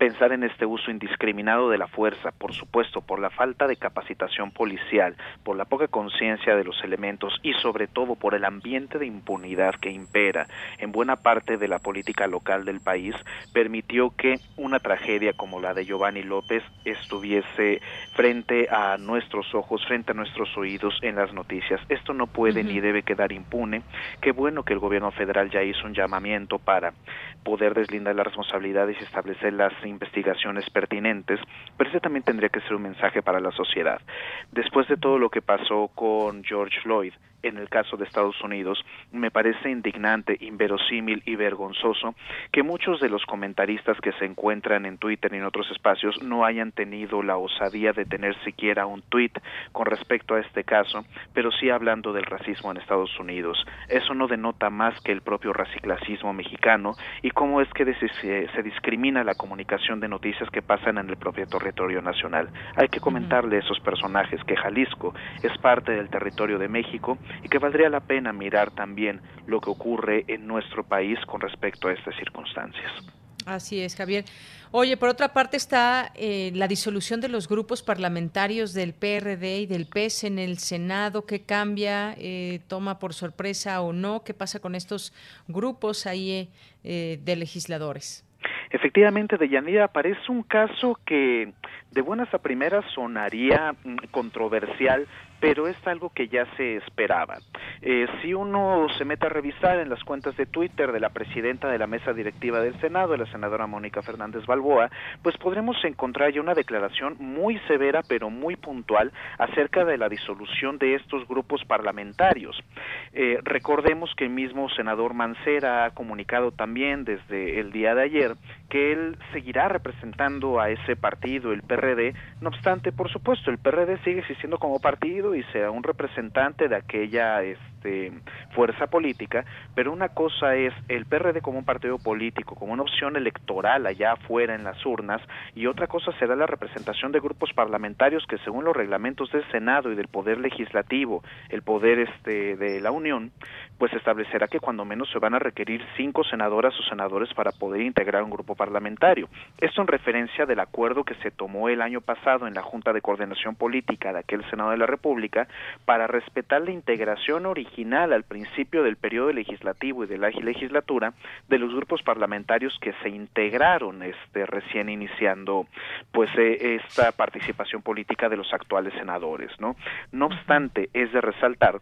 pensar en este uso indiscriminado de la fuerza, por supuesto, por la falta de capacitación policial, por la poca conciencia de los elementos y sobre todo por el ambiente de impunidad que impera en buena parte de la política local del país, permitió que una tragedia como la de Giovanni López estuviese frente a nuestros ojos, frente a nuestros oídos en las noticias. Esto no puede ni debe quedar impune. Qué bueno que el gobierno federal ya hizo un llamamiento para poder deslindar las responsabilidades y establecer las investigaciones pertinentes, pero ese también tendría que ser un mensaje para la sociedad. Después de todo lo que pasó con George Floyd, en el caso de Estados Unidos, me parece indignante, inverosímil y vergonzoso que muchos de los comentaristas que se encuentran en Twitter y en otros espacios no hayan tenido la osadía de tener siquiera un tweet con respecto a este caso, pero sí hablando del racismo en Estados Unidos. Eso no denota más que el propio raciclasismo mexicano y cómo es que se, se discrimina la comunicación de noticias que pasan en el propio territorio nacional. Hay que comentarle a esos personajes que Jalisco es parte del territorio de México y que valdría la pena mirar también lo que ocurre en nuestro país con respecto a estas circunstancias.
Así es, Javier. Oye, por otra parte está eh, la disolución de los grupos parlamentarios del PRD y del PES en el Senado. ¿Qué cambia? Eh, ¿Toma por sorpresa o no? ¿Qué pasa con estos grupos ahí eh, de legisladores?
Efectivamente, Deyanira, parece un caso que de buenas a primeras sonaría mm, controversial, pero es algo que ya se esperaba. Eh, si uno se mete a revisar en las cuentas de Twitter de la presidenta de la mesa directiva del Senado, la senadora Mónica Fernández Balboa, pues podremos encontrar ya una declaración muy severa pero muy puntual acerca de la disolución de estos grupos parlamentarios. Eh, recordemos que el mismo senador Mancera ha comunicado también desde el día de ayer que él seguirá representando a ese partido, el PRD, no obstante, por supuesto, el PRD sigue existiendo como partido y sea un representante de aquella fuerza política, pero una cosa es el PRD como un partido político, como una opción electoral allá afuera en las urnas, y otra cosa será la representación de grupos parlamentarios que según los reglamentos del Senado y del Poder Legislativo, el poder este, de la Unión, pues establecerá que cuando menos se van a requerir cinco senadoras o senadores para poder integrar un grupo parlamentario. Esto en referencia del acuerdo que se tomó el año pasado en la Junta de Coordinación Política de aquel Senado de la República para respetar la integración original al principio del periodo legislativo y de la legislatura de los grupos parlamentarios que se integraron este recién iniciando pues eh, esta participación política de los actuales senadores, ¿no? No obstante, es de resaltar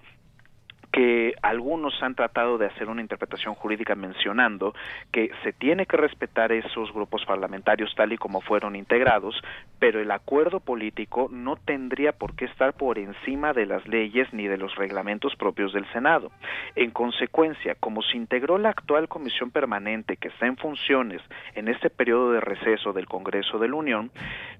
que algunos han tratado de hacer una interpretación jurídica mencionando que se tiene que respetar esos grupos parlamentarios tal y como fueron integrados, pero el acuerdo político no tendría por qué estar por encima de las leyes ni de los reglamentos propios del Senado. En consecuencia, como se integró la actual comisión permanente que está en funciones en este periodo de receso del Congreso de la Unión,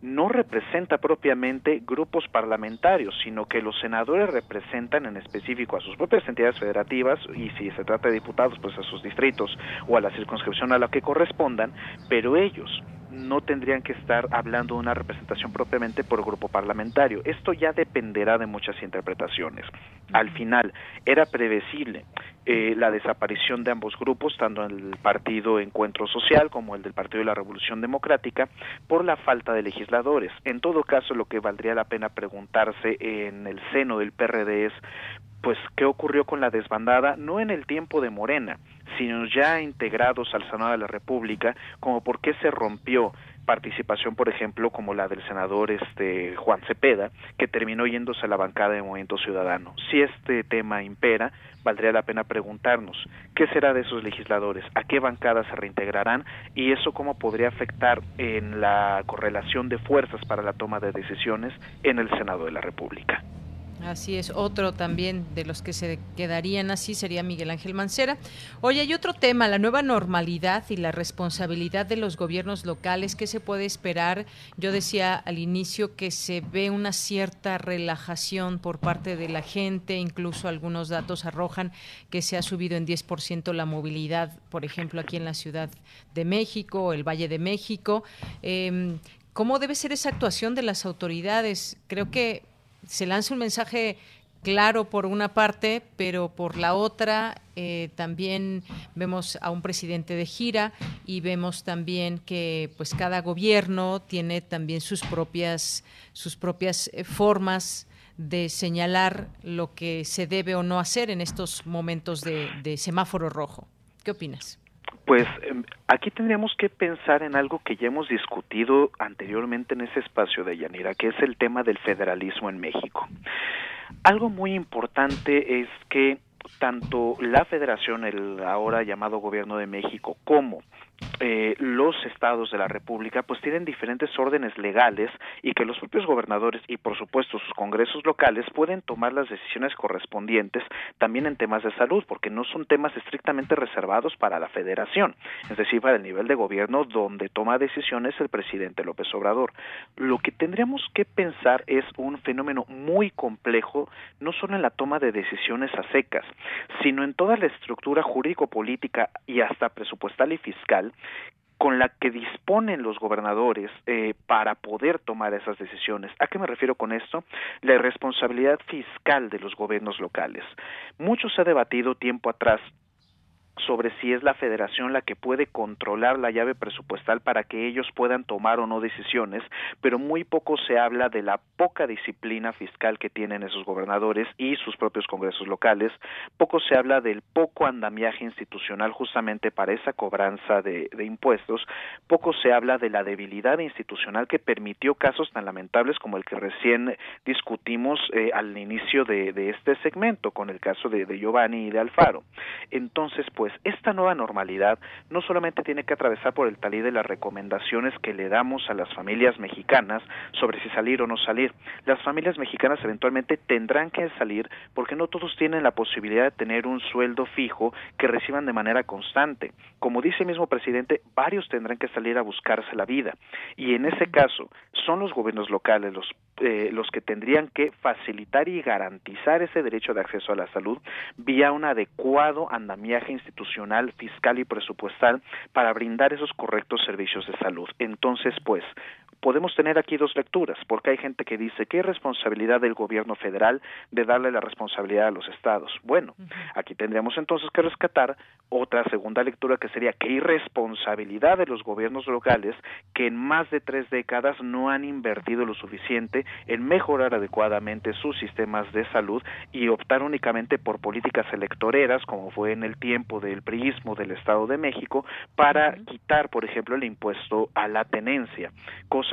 no representa propiamente grupos parlamentarios, sino que los senadores representan en específico a sus entidades federativas y si se trata de diputados, pues a sus distritos o a la circunscripción a la que correspondan, pero ellos no tendrían que estar hablando de una representación propiamente por grupo parlamentario. Esto ya dependerá de muchas interpretaciones. Al final, era previsible eh, la desaparición de ambos grupos, tanto el Partido Encuentro Social como el del Partido de la Revolución Democrática, por la falta de legisladores. En todo caso, lo que valdría la pena preguntarse en el seno del PRD es pues qué ocurrió con la desbandada no en el tiempo de Morena, sino ya integrados al Senado de la República, como por qué se rompió participación, por ejemplo, como la del senador este Juan Cepeda, que terminó yéndose a la bancada de Movimiento Ciudadano. Si este tema impera, valdría la pena preguntarnos qué será de esos legisladores, a qué bancada se reintegrarán y eso cómo podría afectar en la correlación de fuerzas para la toma de decisiones en el Senado de la República.
Así es, otro también de los que se quedarían así sería Miguel Ángel Mancera. Oye, hay otro tema, la nueva normalidad y la responsabilidad de los gobiernos locales. ¿Qué se puede esperar? Yo decía al inicio que se ve una cierta relajación por parte de la gente, incluso algunos datos arrojan que se ha subido en 10% la movilidad, por ejemplo, aquí en la Ciudad de México, el Valle de México. Em, ¿Cómo debe ser esa actuación de las autoridades? Creo que se lanza un mensaje claro por una parte, pero por la otra eh, también vemos a un presidente de gira y vemos también que pues cada gobierno tiene también sus propias sus propias eh, formas de señalar lo que se debe o no hacer en estos momentos de, de semáforo rojo. ¿Qué opinas?
Pues em, aquí tendríamos que pensar en algo que ya hemos discutido anteriormente en ese espacio de Yanira, que es el tema del federalismo en México. Algo muy importante es que tanto la federación, el ahora llamado gobierno de México, como eh, los estados de la República pues tienen diferentes órdenes legales y que los propios gobernadores y por supuesto sus congresos locales pueden tomar las decisiones correspondientes también en temas de salud porque no son temas estrictamente reservados para la federación, es decir, para el nivel de gobierno donde toma decisiones el presidente López Obrador. Lo que tendríamos que pensar es un fenómeno muy complejo, no solo en la toma de decisiones a secas, sino en toda la estructura jurídico-política y hasta presupuestal y fiscal con la que disponen los gobernadores eh, para poder tomar esas decisiones. ¿A qué me refiero con esto? La responsabilidad fiscal de los gobiernos locales. Mucho se ha debatido tiempo atrás sobre si es la federación la que puede controlar la llave presupuestal para que ellos puedan tomar o no decisiones, pero muy poco se habla de la poca disciplina fiscal que tienen esos gobernadores y sus propios congresos locales, poco se habla del poco andamiaje institucional justamente para esa cobranza de, impuestos, poco se habla de la debilidad institucional que permitió casos tan lamentables como el que recién discutimos eh, al inicio de, este segmento con el caso de, de Giovanni y de Alfaro. Entonces, pues pues esta nueva normalidad no solamente tiene que atravesar por el talí de las recomendaciones que le damos a las familias mexicanas sobre si salir o no salir. Las familias mexicanas eventualmente tendrán que salir porque no todos tienen la posibilidad de tener un sueldo fijo que reciban de manera constante. Como dice el mismo presidente, varios tendrán que salir a buscarse la vida. Y en ese caso, son los gobiernos locales los, eh, los que tendrían que facilitar y garantizar ese derecho de acceso a la salud vía un adecuado andamiaje institucional institucional, fiscal y presupuestal para brindar esos correctos servicios de salud. Entonces, pues, podemos tener aquí dos lecturas, porque hay gente que dice que es responsabilidad del gobierno federal de darle la responsabilidad a los estados. Bueno, aquí tendríamos entonces que rescatar otra segunda lectura que sería que irresponsabilidad de los gobiernos locales que en más de tres décadas no han invertido lo suficiente en mejorar adecuadamente sus sistemas de salud y optar únicamente por políticas electoreras, como fue en el tiempo del priismo del Estado de México, para quitar, por ejemplo, el impuesto a la tenencia,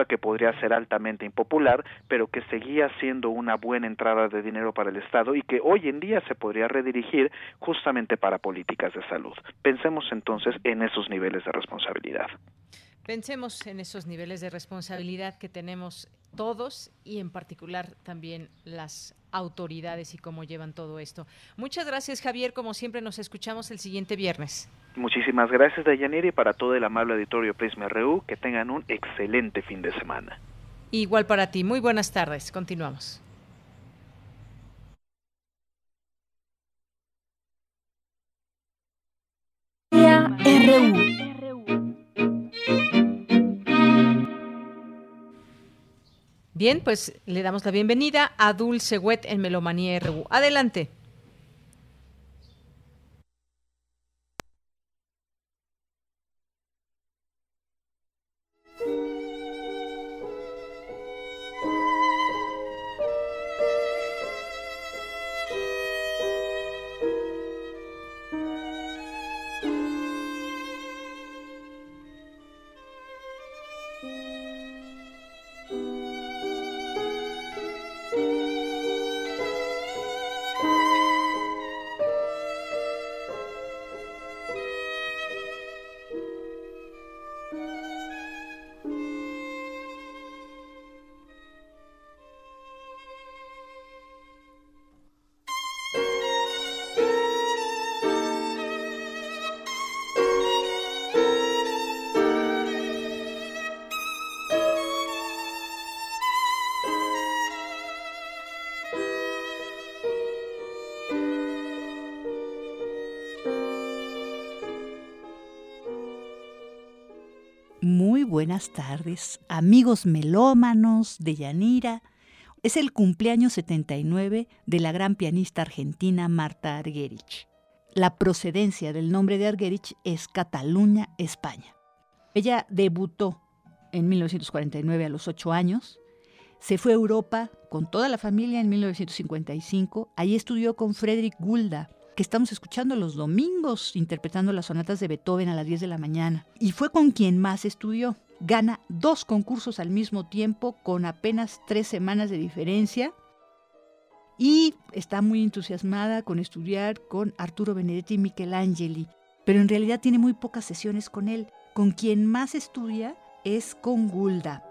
que podría ser altamente impopular, pero que seguía siendo una buena entrada de dinero para el Estado y que hoy en día se podría redirigir justamente para políticas de salud. Pensemos entonces en esos niveles de responsabilidad.
Pensemos en esos niveles de responsabilidad que tenemos todos y en particular también las autoridades y cómo llevan todo esto. Muchas gracias Javier, como siempre nos escuchamos el siguiente viernes.
Muchísimas gracias Dayaniri y para todo el amable auditorio Prisma RU, que tengan un excelente fin de semana.
Igual para ti, muy buenas tardes, continuamos. RU Bien, pues le damos la bienvenida a Dulce Wet en Melomanía RU. Adelante.
Buenas tardes, amigos melómanos de Yanira. Es el cumpleaños 79 de la gran pianista argentina Marta Argerich. La procedencia del nombre de Argerich es Cataluña, España. Ella debutó en 1949 a los 8 años. Se fue a Europa con toda la familia en 1955. Allí estudió con Friedrich Gulda, que estamos escuchando los domingos interpretando las sonatas de Beethoven a las 10 de la mañana. Y fue con quien más estudió gana dos concursos al mismo tiempo con apenas tres semanas de diferencia y está muy entusiasmada con estudiar con Arturo Benedetti y Michelangeli, pero en realidad tiene muy pocas sesiones con él. con quien más estudia es con Gulda.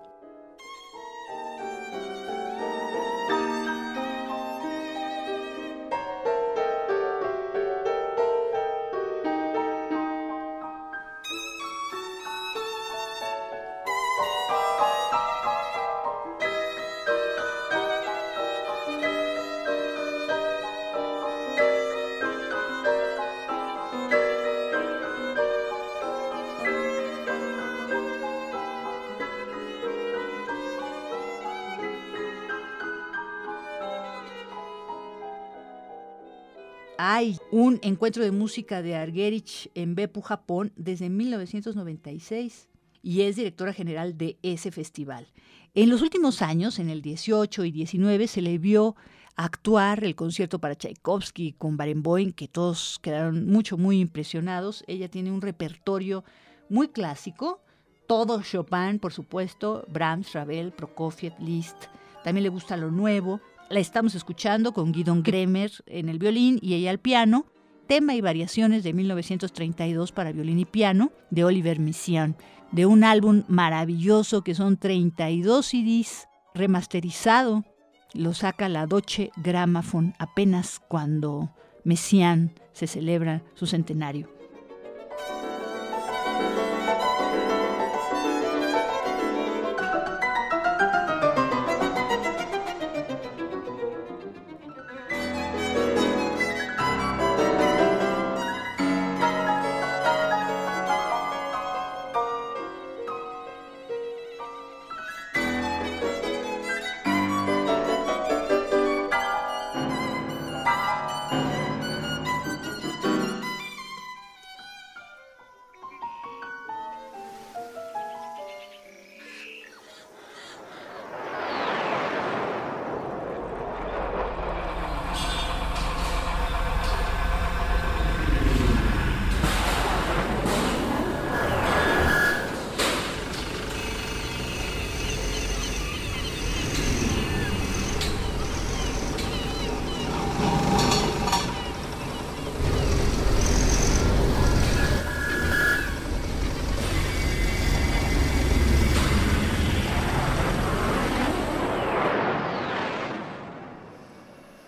Un encuentro de música de Argerich en Beppu, Japón, desde 1996 y es directora general de ese festival. En los últimos años, en el 18 y 19, se le vio actuar el concierto para Tchaikovsky con Barenboim, que todos quedaron mucho, muy impresionados. Ella tiene un repertorio muy clásico, todo Chopin, por supuesto, Brahms, Ravel, Prokofiev, Liszt. También le gusta lo nuevo. La estamos escuchando con Guidon Kremer en el violín y ella al piano. Tema y variaciones de 1932 para violín y piano de Oliver Mission, de un álbum maravilloso que son 32 CDs remasterizado. Lo saca la Deutsche Grammophon apenas cuando Messiaen se celebra su centenario.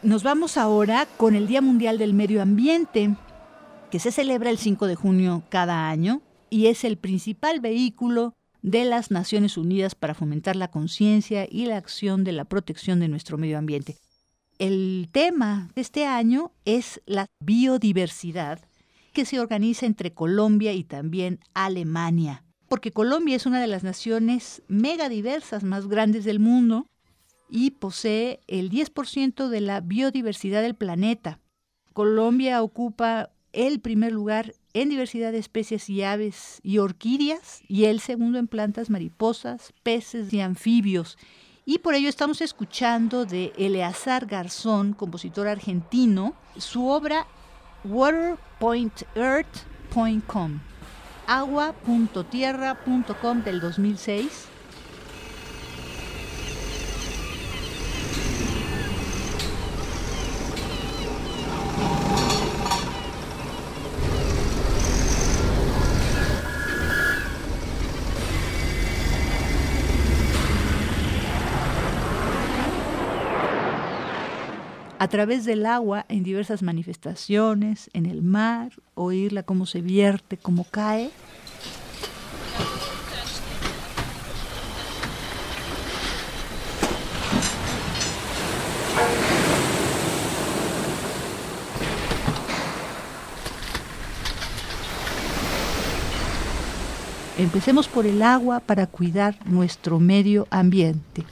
Nos vamos ahora con el Día Mundial del Medio Ambiente, que se celebra el 5 de junio cada año y es el principal vehículo de las Naciones Unidas para fomentar la conciencia y la acción de la protección de nuestro medio ambiente. El tema de este año es la biodiversidad que se organiza entre Colombia y también Alemania, porque Colombia es una de las naciones megadiversas más grandes del mundo y posee el 10% de la biodiversidad del planeta. Colombia ocupa el primer lugar en diversidad de especies y aves y orquídeas y el segundo en plantas, mariposas, peces y anfibios. Y por ello estamos escuchando de Eleazar Garzón, compositor argentino, su obra water.earth.com, agua.tierra.com del 2006 a través del agua en diversas manifestaciones, en el mar, oírla cómo se vierte, cómo cae. Empecemos por el agua para cuidar nuestro medio ambiente.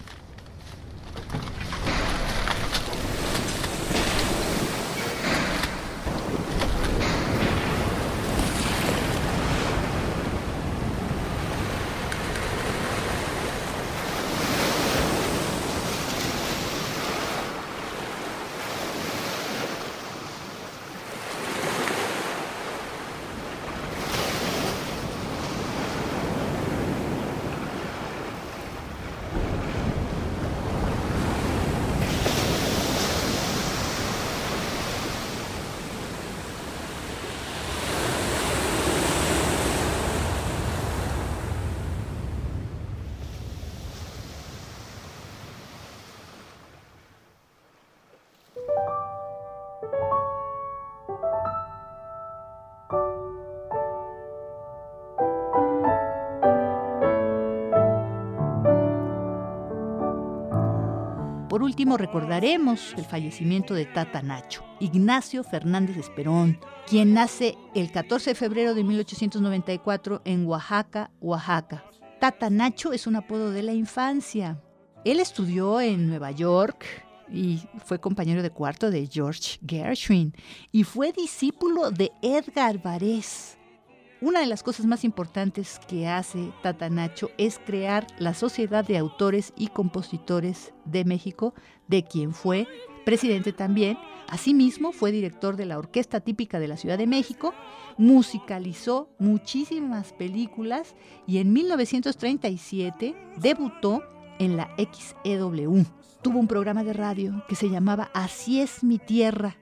Último recordaremos el fallecimiento de Tata Nacho, Ignacio Fernández Esperón, quien nace el 14 de febrero de 1894 en Oaxaca, Oaxaca. Tata Nacho es un apodo de la infancia. Él estudió en Nueva York y fue compañero de cuarto de George Gershwin y fue discípulo de Edgar Varese. Una de las cosas más importantes que hace Tata Nacho es crear la Sociedad de Autores y Compositores de México, de quien fue presidente también. Asimismo, fue director de la Orquesta Típica de la Ciudad de México, musicalizó muchísimas películas y en 1937 debutó en la XEW. Tuvo un programa de radio que se llamaba Así es mi tierra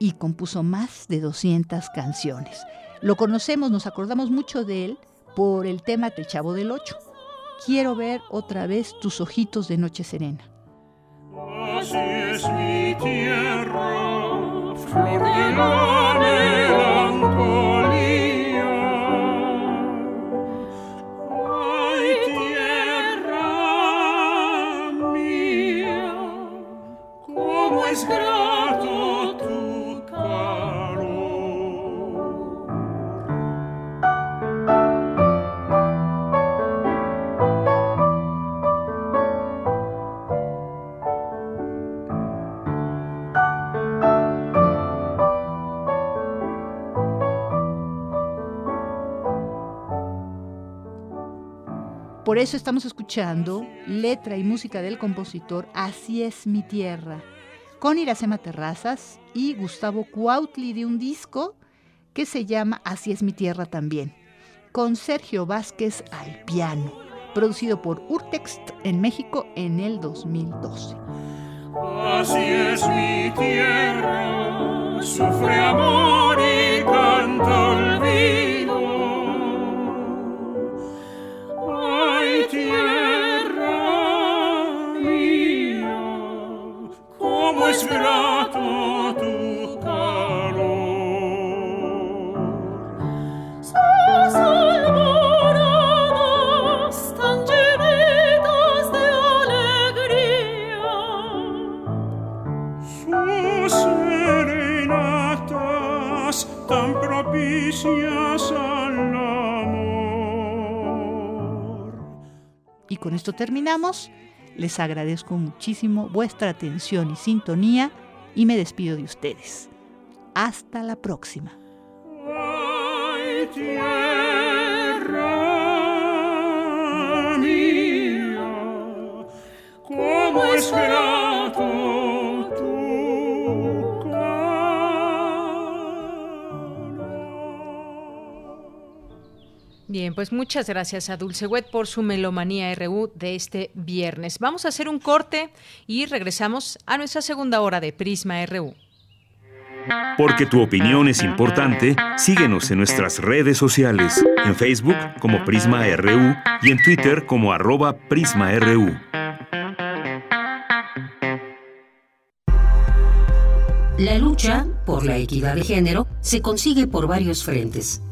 y compuso más de 200 canciones. Lo conocemos, nos acordamos mucho de él por el tema del Chavo del Ocho. Quiero ver otra vez tus ojitos de noche serena.
Así es mi tierra, flor
Por eso estamos escuchando letra y música del compositor Así es mi tierra, con Iracema Terrazas y Gustavo Cuautli de un disco que se llama Así es mi tierra también, con Sergio Vázquez al piano, producido por Urtext en México en el 2012.
Así es mi tierra, sufre amor y canta tu calor. Tan llenitas de alegría sus serenatas tan propicias al amor.
Y con esto terminamos. Les agradezco muchísimo vuestra atención y sintonía y me despido de ustedes. Hasta la próxima.
Bien, pues muchas gracias a Dulce Wet por su Melomanía RU de este viernes. Vamos a hacer un corte y regresamos a nuestra segunda hora de Prisma RU.
Porque tu opinión es importante, síguenos en nuestras redes sociales, en Facebook como Prisma RU y en Twitter como arroba PrismaRU.
La lucha por la equidad de género se consigue por varios frentes,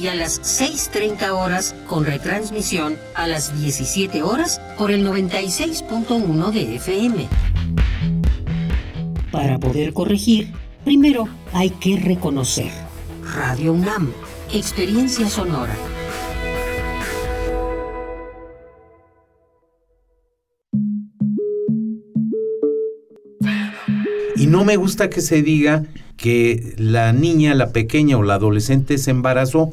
y a las 6.30 horas con retransmisión a las 17 horas por el 96.1 de FM. Para poder corregir, primero hay que reconocer. Radio UNAM, experiencia sonora.
Y no me gusta que se diga que la niña, la pequeña o la adolescente se embarazó.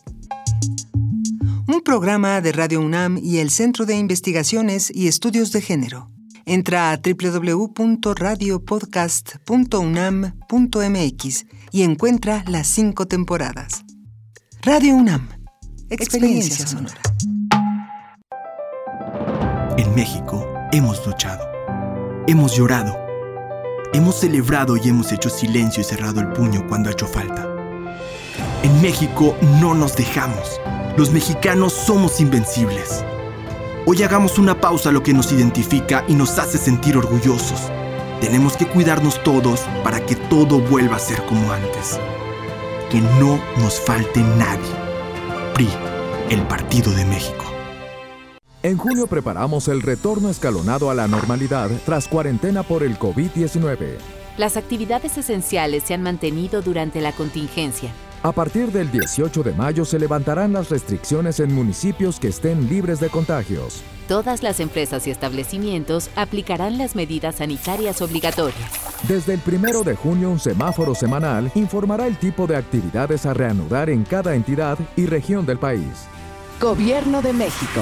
Un programa de Radio UNAM y el Centro de Investigaciones y Estudios de Género. Entra a www.radiopodcast.unam.mx y encuentra las cinco temporadas. Radio UNAM, experiencia sonora.
En México hemos luchado, hemos llorado, hemos celebrado y hemos hecho silencio y cerrado el puño cuando ha hecho falta. En México no nos dejamos. Los mexicanos somos invencibles. Hoy hagamos una pausa a lo que nos identifica y nos hace sentir orgullosos. Tenemos que cuidarnos todos para que todo vuelva a ser como antes. Que no nos falte nadie. PRI, el Partido de México.
En junio preparamos el retorno escalonado a la normalidad tras cuarentena por el COVID-19.
Las actividades esenciales se han mantenido durante la contingencia
a partir del 18 de mayo se levantarán las restricciones en municipios que estén libres de contagios.
Todas las empresas y establecimientos aplicarán las medidas sanitarias obligatorias.
Desde el 1 de junio un semáforo semanal informará el tipo de actividades a reanudar en cada entidad y región del país.
Gobierno de México.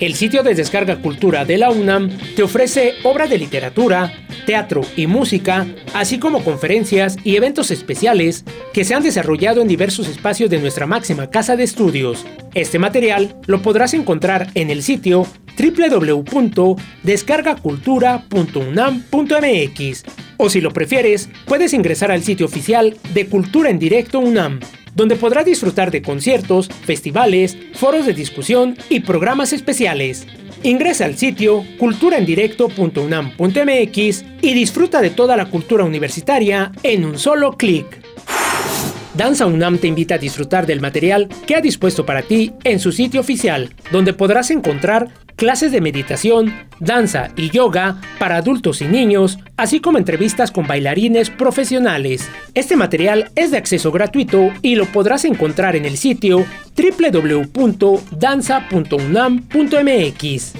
El sitio de descarga cultura de la UNAM te ofrece obra de literatura, teatro y música, así como conferencias y eventos especiales que se han desarrollado en diversos espacios de nuestra máxima casa de estudios. Este material lo podrás encontrar en el sitio www.descargacultura.unam.mx o si lo prefieres, puedes ingresar al sitio oficial de Cultura en Directo UNAM donde podrás disfrutar de conciertos, festivales, foros de discusión y programas especiales. Ingresa al sitio culturaendirecto.unam.mx y disfruta de toda la cultura universitaria en un solo clic. Danza UNAM te invita a disfrutar del material que ha dispuesto para ti en su sitio oficial, donde podrás encontrar clases de meditación, danza y yoga para adultos y niños, así como entrevistas con bailarines profesionales. Este material es de acceso gratuito y lo podrás encontrar en el sitio www.danza.unam.mx.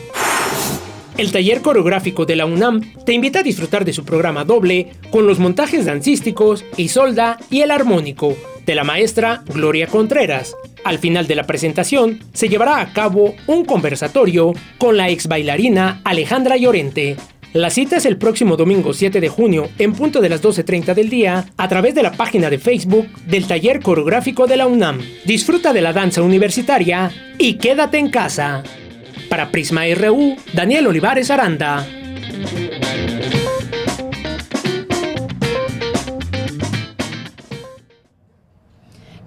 El taller coreográfico de la UNAM te invita a disfrutar de su programa doble con los montajes dancísticos, Isolda y el armónico de la maestra Gloria Contreras. Al final de la presentación se llevará a cabo un conversatorio con la ex bailarina Alejandra Llorente. La cita es el próximo domingo 7 de junio en punto de las 12.30 del día a través de la página de Facebook del Taller Coreográfico de la UNAM. Disfruta de la danza universitaria y quédate en casa. Para Prisma RU, Daniel Olivares Aranda.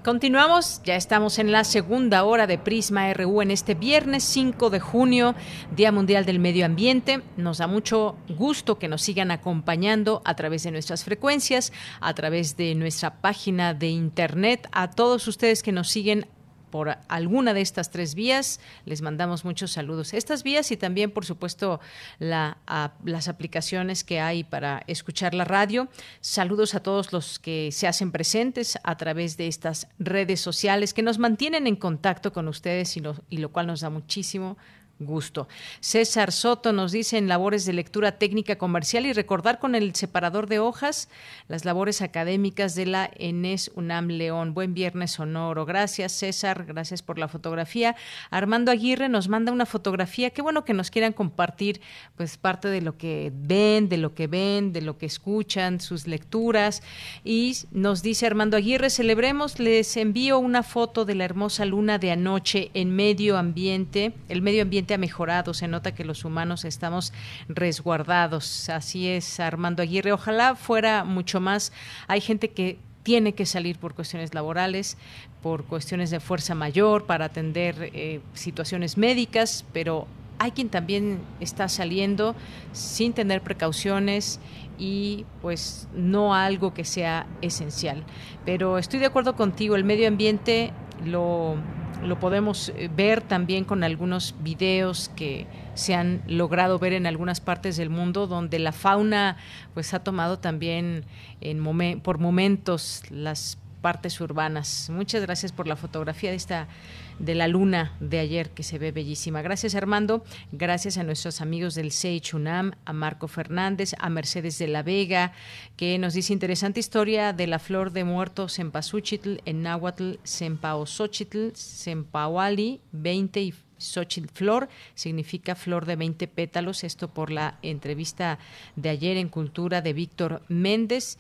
Continuamos, ya estamos en la segunda hora de Prisma RU en este viernes 5 de junio, Día Mundial del Medio Ambiente. Nos da mucho gusto que nos sigan acompañando a través de nuestras frecuencias, a través de nuestra página de internet, a todos ustedes que nos siguen por alguna de estas tres vías. Les mandamos muchos saludos. Estas vías y también, por supuesto, la, las aplicaciones que hay para escuchar la radio. Saludos a todos los que se hacen presentes a través de estas redes sociales que nos mantienen en contacto con ustedes y y lo cual nos da muchísimo gusto. César Soto nos dice en labores de lectura técnica comercial y recordar con el separador de hojas las labores académicas de la Enes UNAM León. Buen viernes sonoro. Gracias César, gracias por la fotografía. Armando Aguirre nos manda una fotografía. Qué bueno que nos quieran compartir pues parte de lo que ven, de lo que ven, de lo que escuchan, sus lecturas. Y nos dice Armando Aguirre, celebremos, les envío una foto de la hermosa luna de anoche en medio ambiente, el medio ambiente ha mejorado, se nota que los humanos estamos resguardados. Así es, Armando Aguirre. Ojalá fuera mucho más. Hay gente que tiene que salir por cuestiones laborales, por cuestiones de fuerza mayor, para atender eh, situaciones médicas, pero hay quien también está saliendo sin tener precauciones y pues no algo que sea esencial. Pero estoy de acuerdo contigo, el medio ambiente lo lo podemos eh, ver también con algunos videos que se han logrado ver en algunas partes del mundo donde la fauna pues ha tomado también en por momentos las partes urbanas. Muchas gracias por la fotografía de esta de la luna de ayer que se ve bellísima. Gracias Armando, gracias a nuestros amigos del Seichunam, UNAM, a Marco Fernández, a Mercedes de la Vega, que nos dice interesante historia de la flor de muerto Cempasúchitl en náhuatl Cempaosochitl, Cempawali, 20 y Xochitl Flor, significa flor de 20 pétalos, esto por la entrevista de ayer en Cultura de Víctor Méndez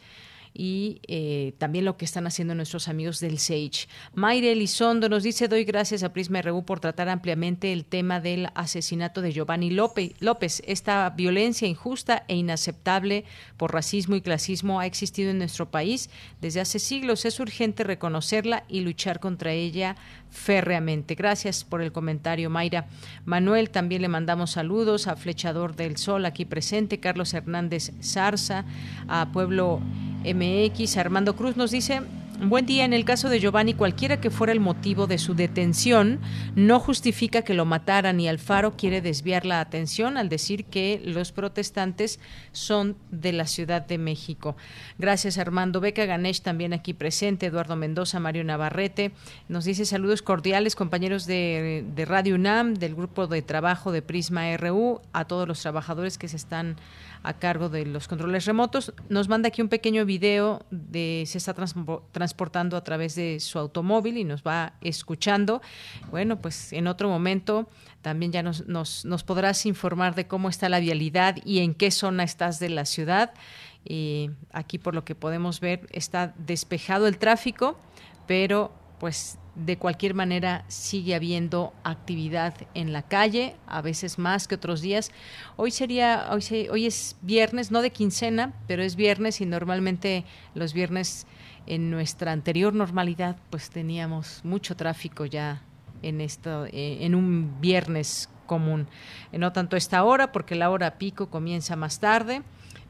y eh, también lo que están haciendo nuestros amigos del SAGE. Mayre Elizondo nos dice, doy gracias a Prisma RU por tratar ampliamente el tema del asesinato de Giovanni López. Esta violencia injusta e inaceptable por racismo y clasismo ha existido en nuestro país desde hace siglos. Es urgente reconocerla y luchar contra ella férreamente. Gracias por el comentario, Mayra. Manuel, también le mandamos saludos a Flechador del Sol aquí presente, Carlos Hernández Zarza, a Pueblo MX. Armando Cruz nos dice, Buen día. En el caso de Giovanni, cualquiera que fuera el motivo de su detención, no justifica que lo mataran y Alfaro quiere desviar la atención al decir que los protestantes son de la Ciudad de México. Gracias, Armando. Beca Ganesh también aquí presente. Eduardo Mendoza, Mario Navarrete. Nos dice saludos cordiales, compañeros de, Radio UNAM, del grupo de trabajo de Prisma RU, a todos los trabajadores que se están a cargo de los controles remotos. Nos manda aquí un pequeño video de se está transportando a través de su automóvil y nos va escuchando. Bueno, pues en otro momento también ya nos, podrás informar de cómo está la vialidad y en qué zona estás de la ciudad. Y aquí por lo que podemos ver está despejado el tráfico, pero pues de cualquier manera sigue habiendo actividad en la calle, a veces más que otros días. Hoy sería, hoy, hoy es viernes, no de quincena, pero es viernes y normalmente los viernes en nuestra anterior normalidad pues teníamos mucho tráfico ya en esto, eh, en un viernes común. Eh, no tanto esta hora, porque la hora pico comienza más tarde,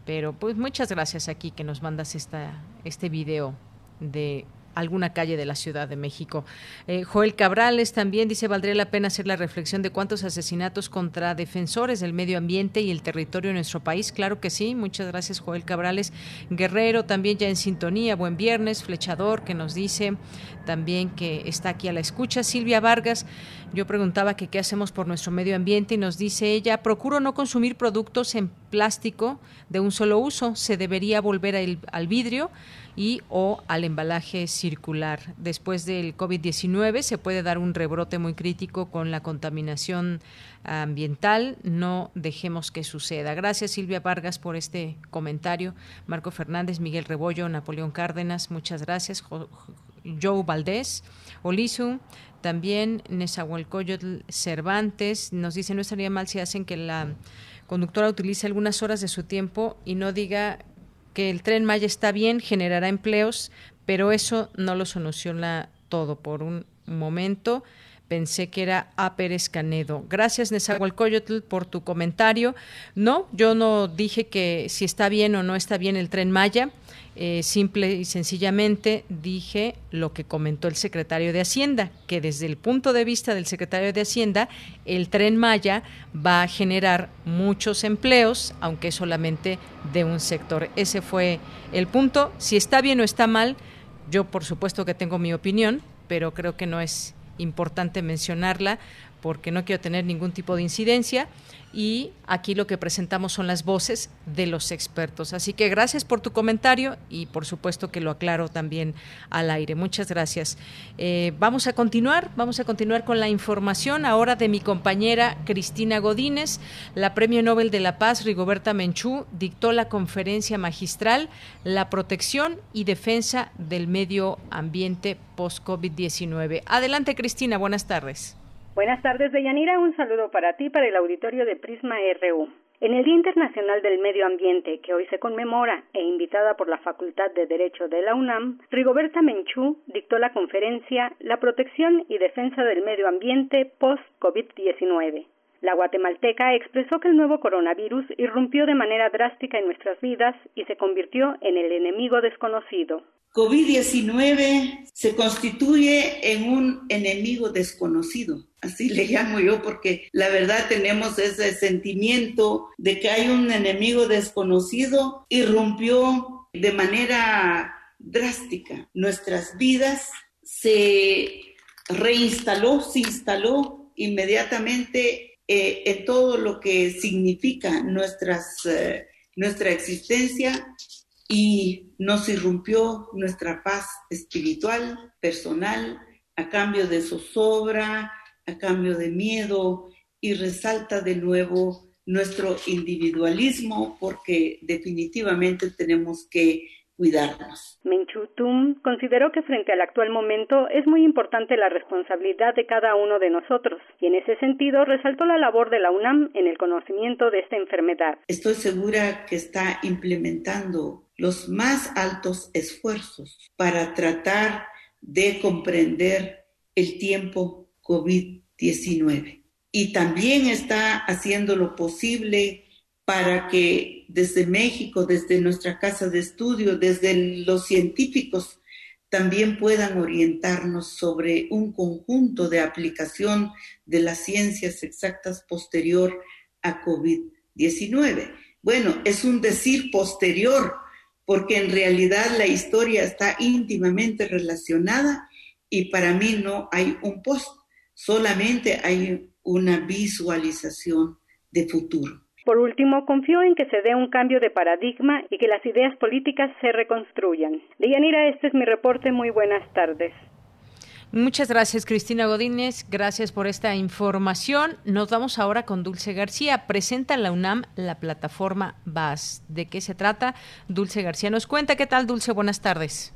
pero pues muchas gracias aquí que nos mandas esta, este video de alguna calle de la Ciudad de México. Eh, Joel Cabrales también dice, valdría la pena hacer la reflexión de cuántos asesinatos contra defensores del medio ambiente y el territorio en nuestro país. Claro que sí, muchas gracias Joel Cabrales. Guerrero también ya en sintonía, buen viernes. Flechador que nos dice también que está aquí a la escucha. Silvia Vargas, yo preguntaba que qué hacemos por nuestro medio ambiente y nos dice ella, procuro no consumir productos en plástico de un solo uso, se debería volver al vidrio y o al embalaje circular. Después del COVID-19 se puede dar un rebrote muy crítico con la contaminación ambiental. No dejemos que suceda. Gracias Silvia Vargas por este comentario. Marco Fernández, Miguel Rebollo, Napoleón Cárdenas, muchas gracias. Joe Valdés, Olisu, también Nezahualcóyotl Cervantes nos dice no estaría mal si hacen que la conductora utilice algunas horas de su tiempo y no diga que el tren Maya está bien, generará empleos, pero eso no lo soluciona todo. Por un momento pensé que era A. Pérez Canedo. Gracias, Nezahualcóyotl, por tu comentario. No, yo no dije que si está bien o no está bien el tren Maya. Eh, simple y sencillamente dije lo que comentó el secretario de Hacienda, que desde el punto de vista del secretario de Hacienda, el tren Maya va a generar muchos empleos, aunque solamente de un sector. Ese fue el punto. Si está bien o está mal, yo por supuesto que tengo mi opinión, pero creo que no es importante mencionarla porque no quiero tener ningún tipo de incidencia y aquí lo que presentamos son las voces de los expertos. Así que gracias por tu comentario y por supuesto que lo aclaro también al aire. Muchas gracias. Eh, vamos a continuar, vamos a continuar con la información ahora de mi compañera Cristina Godínez. La Premio Nobel de la Paz, Rigoberta Menchú, dictó la conferencia magistral La protección y defensa del medio ambiente post-COVID-19. Adelante Cristina, buenas tardes.
Buenas tardes, Deyanira. Un saludo para ti, para el auditorio de Prisma RU. En el Día Internacional del Medio Ambiente, que hoy se conmemora e invitada por la Facultad de Derecho de la UNAM, Rigoberta Menchú dictó la conferencia La protección y defensa del medio ambiente post-COVID-19. La guatemalteca expresó que el nuevo coronavirus irrumpió de manera drástica en nuestras vidas y se convirtió en el enemigo desconocido.
COVID-19 se constituye en un enemigo desconocido, así le llamo yo, porque la verdad tenemos ese sentimiento de que hay un enemigo desconocido, irrumpió de manera drástica. Nuestras vidas, se reinstaló, se instaló inmediatamente eh, en todo lo que significa nuestras, eh, nuestra existencia y nos irrumpió nuestra paz espiritual, personal, a cambio de zozobra, a cambio de miedo y resalta de nuevo nuestro individualismo porque definitivamente tenemos que cuidarnos.
Menchutum consideró que frente al actual momento es muy importante la responsabilidad de cada uno de nosotros y en ese sentido resaltó la labor de la UNAM en el conocimiento de esta enfermedad.
Estoy segura que está implementando los más altos esfuerzos para tratar de comprender el tiempo COVID-19 y también está haciendo lo posible para que desde México, desde nuestra casa de estudio, desde los científicos, también puedan orientarnos sobre un conjunto de aplicación de las ciencias exactas posterior a COVID-19. Bueno, es un decir posterior, porque en realidad la historia está íntimamente relacionada y para mí no hay un post, solamente hay una visualización de futuro.
Por último, confío en que se dé un cambio de paradigma y que las ideas políticas se reconstruyan. Deyanira, este es mi reporte. Muy buenas tardes.
Muchas gracias, Cristina Godínez. Gracias por esta información. Nos vamos ahora con Dulce García. Presenta la UNAM la plataforma VAS. ¿De qué se trata? Dulce García nos cuenta. ¿Qué tal, Dulce? Buenas tardes.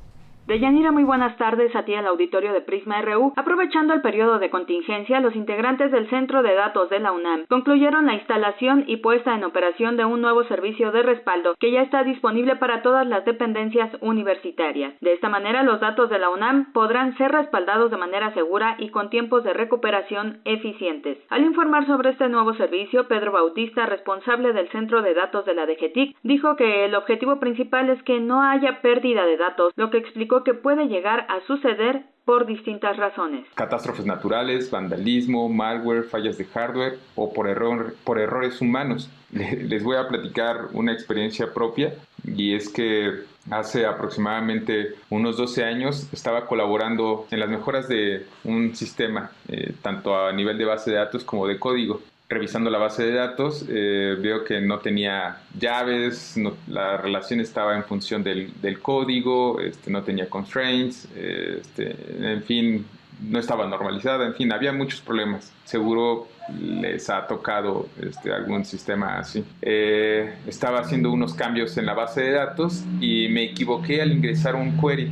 Deyanira, muy buenas tardes a ti al auditorio de Prisma RU. Aprovechando el periodo de contingencia, los integrantes del Centro de Datos de la UNAM concluyeron la instalación y puesta en operación de un nuevo servicio de respaldo que ya está disponible para todas las dependencias universitarias. De esta manera, los datos de la UNAM podrán ser respaldados de manera segura y con tiempos de recuperación eficientes. Al informar sobre este nuevo servicio, Pedro Bautista, responsable del Centro de Datos de la DGTIC, dijo que el objetivo principal es que no haya pérdida de datos, lo que explicó que puede llegar a suceder por distintas razones.
Catástrofes naturales, vandalismo, malware, fallas de hardware o por, error, por errores humanos. Les voy a platicar una experiencia propia y es que hace aproximadamente unos 12 años estaba colaborando en las mejoras de un sistema, eh, tanto a nivel de base de datos como de código revisando la base de datos, eh, veo que no tenía llaves, la relación estaba en función del, código, este, no tenía constraints, este, en fin, no estaba normalizada, en fin, había muchos problemas. Seguro les ha tocado este, algún sistema así. Eh, estaba haciendo unos cambios en la base de datos y me equivoqué al ingresar un query.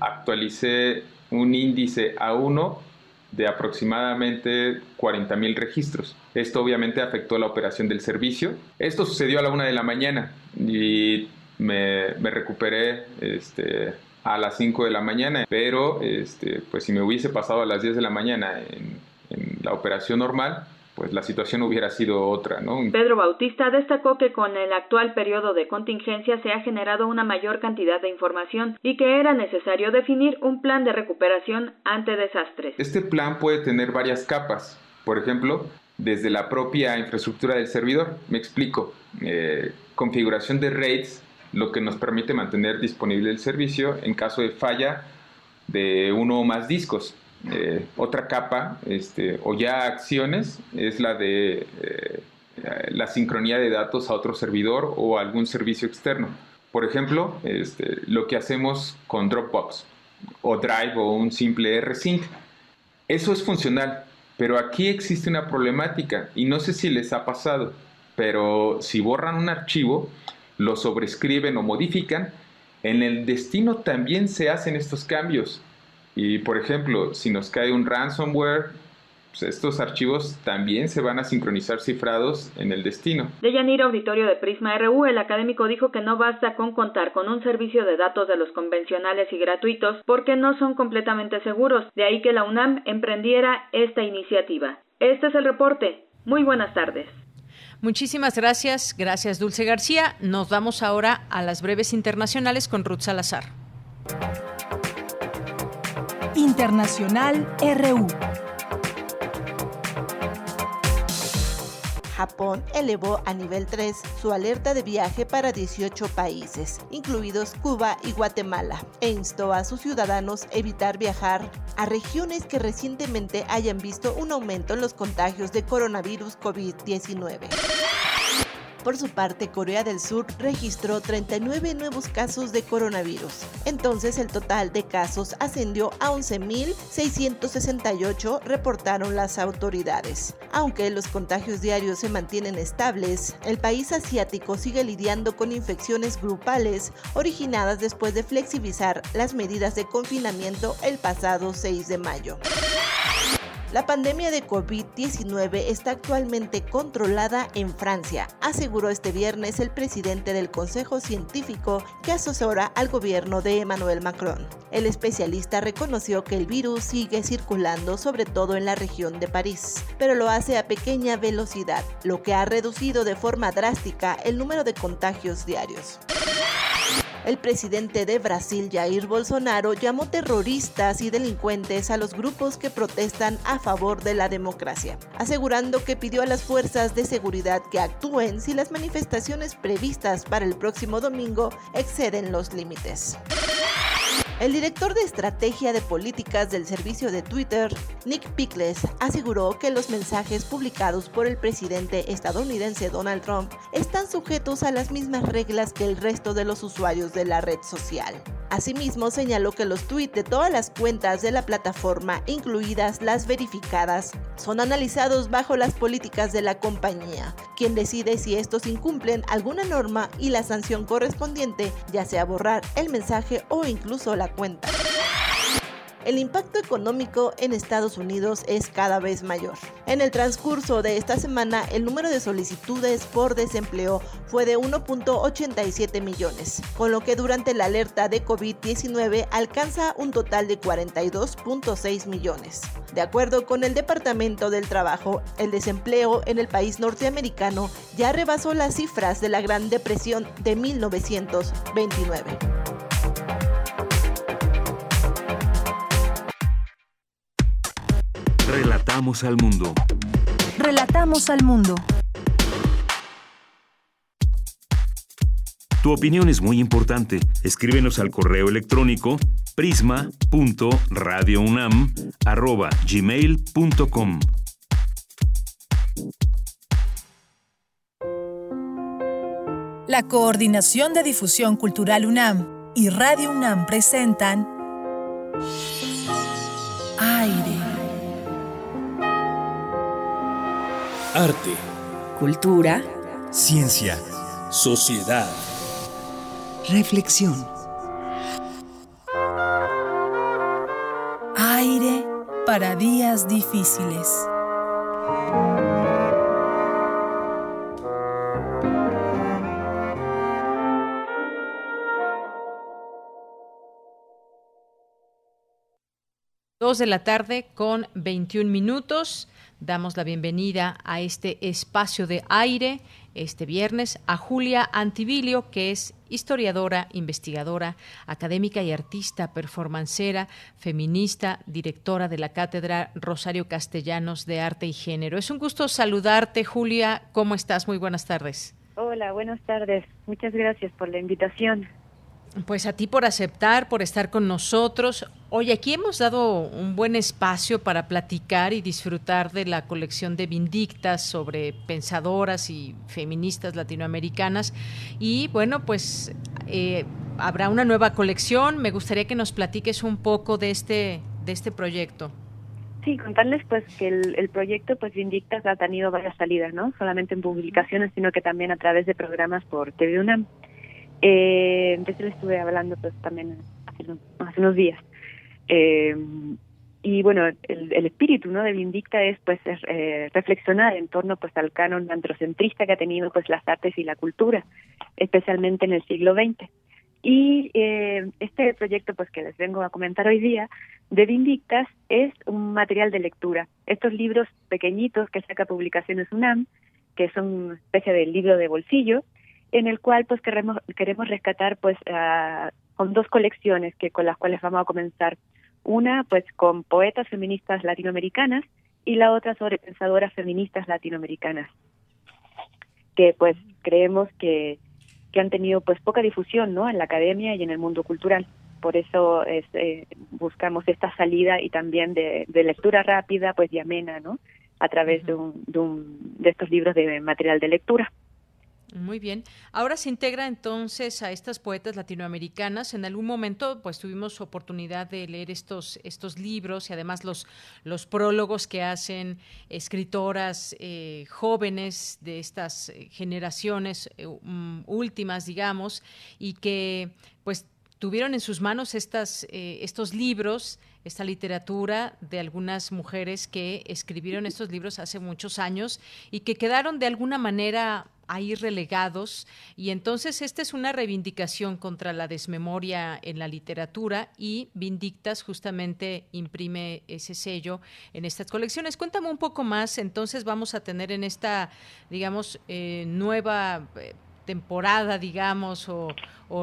Actualicé un índice A1 de aproximadamente 40.000 registros. Esto obviamente afectó la operación del servicio. Esto sucedió a la una de la mañana y me, recuperé este, a las 5 de la mañana, pero este, pues si me hubiese pasado a las 10 de la mañana en, en la operación normal, pues la situación hubiera sido otra, ¿no?
Pedro Bautista destacó que con el actual periodo de contingencia se ha generado una mayor cantidad de información y que era necesario definir un plan de recuperación ante desastres.
Este plan puede tener varias capas, por ejemplo, desde la propia infraestructura del servidor. Me explico. Eh, configuración de RAIDs, lo que nos permite mantener disponible el servicio en caso de falla de uno o más discos. Eh, otra capa este, o ya acciones es la de eh, la sincronía de datos a otro servidor o algún servicio externo. Por ejemplo, este, lo que hacemos con Dropbox o Drive o un simple rsync. Eso es funcional, pero aquí existe una problemática y no sé si les ha pasado, pero si borran un archivo, lo sobrescriben o modifican, en el destino también se hacen estos cambios y por ejemplo, si nos cae un ransomware, pues, estos archivos también se van a sincronizar cifrados en el destino.
De Yanira Auditorio de Prisma RU, el académico dijo que no basta con contar con un servicio de datos de los convencionales y gratuitos porque no son completamente seguros, de ahí que la UNAM emprendiera esta iniciativa. Este es el reporte. Muy buenas tardes.
Muchísimas gracias, gracias Dulce García. Nos vamos ahora a las breves internacionales con Ruth Salazar.
Internacional RU.
Japón elevó a nivel 3 su alerta de viaje para 18 países, incluidos Cuba y Guatemala, e instó a sus ciudadanos evitar viajar a regiones que recientemente hayan visto un aumento en los contagios de coronavirus COVID-19. Por su parte, Corea del Sur registró 39 nuevos casos de coronavirus. Entonces el total de casos ascendió a 11.668, reportaron las autoridades. Aunque los contagios diarios se mantienen estables, el país asiático sigue lidiando con infecciones grupales originadas después de flexibilizar las medidas de confinamiento el pasado 6 de mayo. La pandemia de COVID-19 está actualmente controlada en Francia, aseguró este viernes el presidente del Consejo Científico que asesora al gobierno de Emmanuel Macron. El especialista reconoció que el virus sigue circulando sobre todo en la región de París, pero lo hace a pequeña velocidad, lo que ha reducido de forma drástica el número de contagios diarios. El presidente de Brasil, Jair Bolsonaro, llamó terroristas y delincuentes a los grupos que protestan a favor de la democracia, asegurando que pidió a las fuerzas de seguridad que actúen si las manifestaciones previstas para el próximo domingo exceden los límites. El director de estrategia de políticas del servicio de Twitter, Nick Pickles, aseguró que los mensajes publicados por el presidente estadounidense Donald Trump están sujetos a las mismas reglas que el resto de los usuarios de la red social. Asimismo, señaló que los tweets de todas las cuentas de la plataforma, incluidas las verificadas, son analizados bajo las políticas de la compañía, quien decide si estos incumplen alguna norma y la sanción correspondiente, ya sea borrar el mensaje o incluso la cuenta. El impacto económico en Estados Unidos es cada vez mayor. En el transcurso de esta semana, el número de solicitudes por desempleo fue de 1.87 millones, con lo que durante la alerta de COVID-19 alcanza un total de 42.6 millones. De acuerdo con el Departamento del Trabajo, el desempleo en el país norteamericano ya rebasó las cifras de la Gran Depresión de 1929.
Relatamos al mundo.
Relatamos al mundo.
Tu opinión es muy importante. Escríbenos al correo electrónico prisma.radiounam@gmail.com.
La Coordinación de Difusión Cultural UNAM y Radio UNAM presentan
Arte.
Cultura.
Ciencia. Sociedad.
Reflexión.
Aire para días difíciles.
De la tarde con 21 minutos. Damos la bienvenida a este espacio de aire este viernes a Julia Antivilio, que es historiadora, investigadora, académica y artista, performancera, feminista, directora de la Cátedra Rosario Castellanos de Arte y Género. Es un gusto saludarte, Julia. ¿Cómo estás? Muy buenas tardes.
Hola, buenas tardes. Muchas gracias por la invitación.
Pues a ti por aceptar, por estar con nosotros. Hoy aquí hemos dado un buen espacio para platicar y disfrutar de la colección de Vindictas sobre pensadoras y feministas latinoamericanas. Y bueno, pues eh, habrá una nueva colección. Me gustaría que nos platiques un poco de este, de este proyecto.
Sí, contarles pues que el, el, proyecto pues Vindictas ha tenido varias salidas, ¿no? Solamente en publicaciones, sino que también a través de programas por TV UNAM. Eh, eso le estuve hablando pues también hace, hace unos días. Eh, y bueno, el, espíritu ¿no? de Vindicta es pues eh, reflexionar en torno pues al canon androcentrista que ha tenido pues las artes y la cultura, especialmente en el siglo XX. Y eh, este proyecto pues que les vengo a comentar hoy día de Vindictas es un material de lectura. Estos libros pequeñitos que saca Publicaciones UNAM, que son una especie de libro de bolsillo, en el cual pues queremos queremos rescatar pues con dos colecciones que con las cuales vamos a comenzar una pues con poetas feministas latinoamericanas y la otra sobre pensadoras feministas latinoamericanas, que pues creemos que, que han tenido pues poca difusión ¿no? en la academia y en el mundo cultural. Por eso es, eh, buscamos esta salida y también de, de, lectura rápida pues y amena, ¿no? a través de, un, de, un, de estos libros de material de lectura.
Muy bien. Ahora se integra entonces a estas poetas latinoamericanas. En algún momento, pues tuvimos oportunidad de leer estos estos libros y además los los prólogos que hacen escritoras eh, jóvenes de estas eh, generaciones eh, um, últimas, digamos, y que pues tuvieron en sus manos estas estos libros esta literatura de algunas mujeres que escribieron estos libros hace muchos años y que quedaron de alguna manera ahí relegados y entonces esta es una reivindicación contra la desmemoria en la literatura y Vindictas justamente imprime ese sello en estas colecciones. Cuéntame un poco más, entonces vamos a tener en esta, digamos, eh, nueva... Eh, temporada, digamos, o,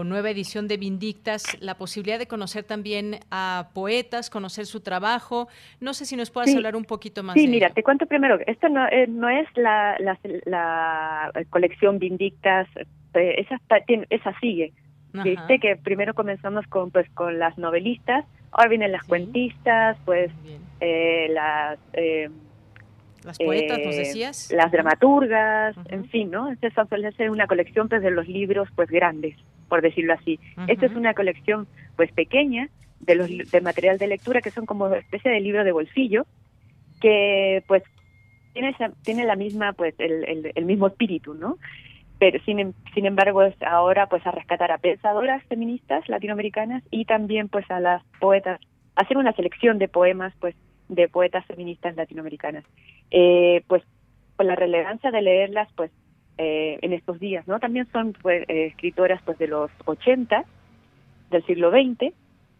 nueva edición de Vindictas, la posibilidad de conocer también a poetas, conocer su trabajo. No sé si nos puedas hablar un poquito más.
Sí, mira, te cuento primero, esto no, eh, no es la, la, colección Vindictas, eh, esa, esa sigue. Viste que primero comenzamos con pues con las novelistas, ahora vienen las cuentistas, pues eh, las
las poetas, nos eh, decías.
Las dramaturgas, en fin, ¿no? Esa suele ser una colección pues, de los libros pues grandes, por decirlo así. Esta es una colección pues pequeña de los de material de lectura que son como especie de libro de bolsillo que pues tiene tiene la misma pues el, el, mismo espíritu, ¿no? Pero sin, em, sin embargo es ahora pues a rescatar a pensadoras feministas latinoamericanas y también pues a las poetas hacer una selección de poemas pues de poetas feministas latinoamericanas. Eh, pues la relevancia de leerlas pues eh, en estos días, ¿no? También son pues, eh, escritoras pues de los 80 del siglo XX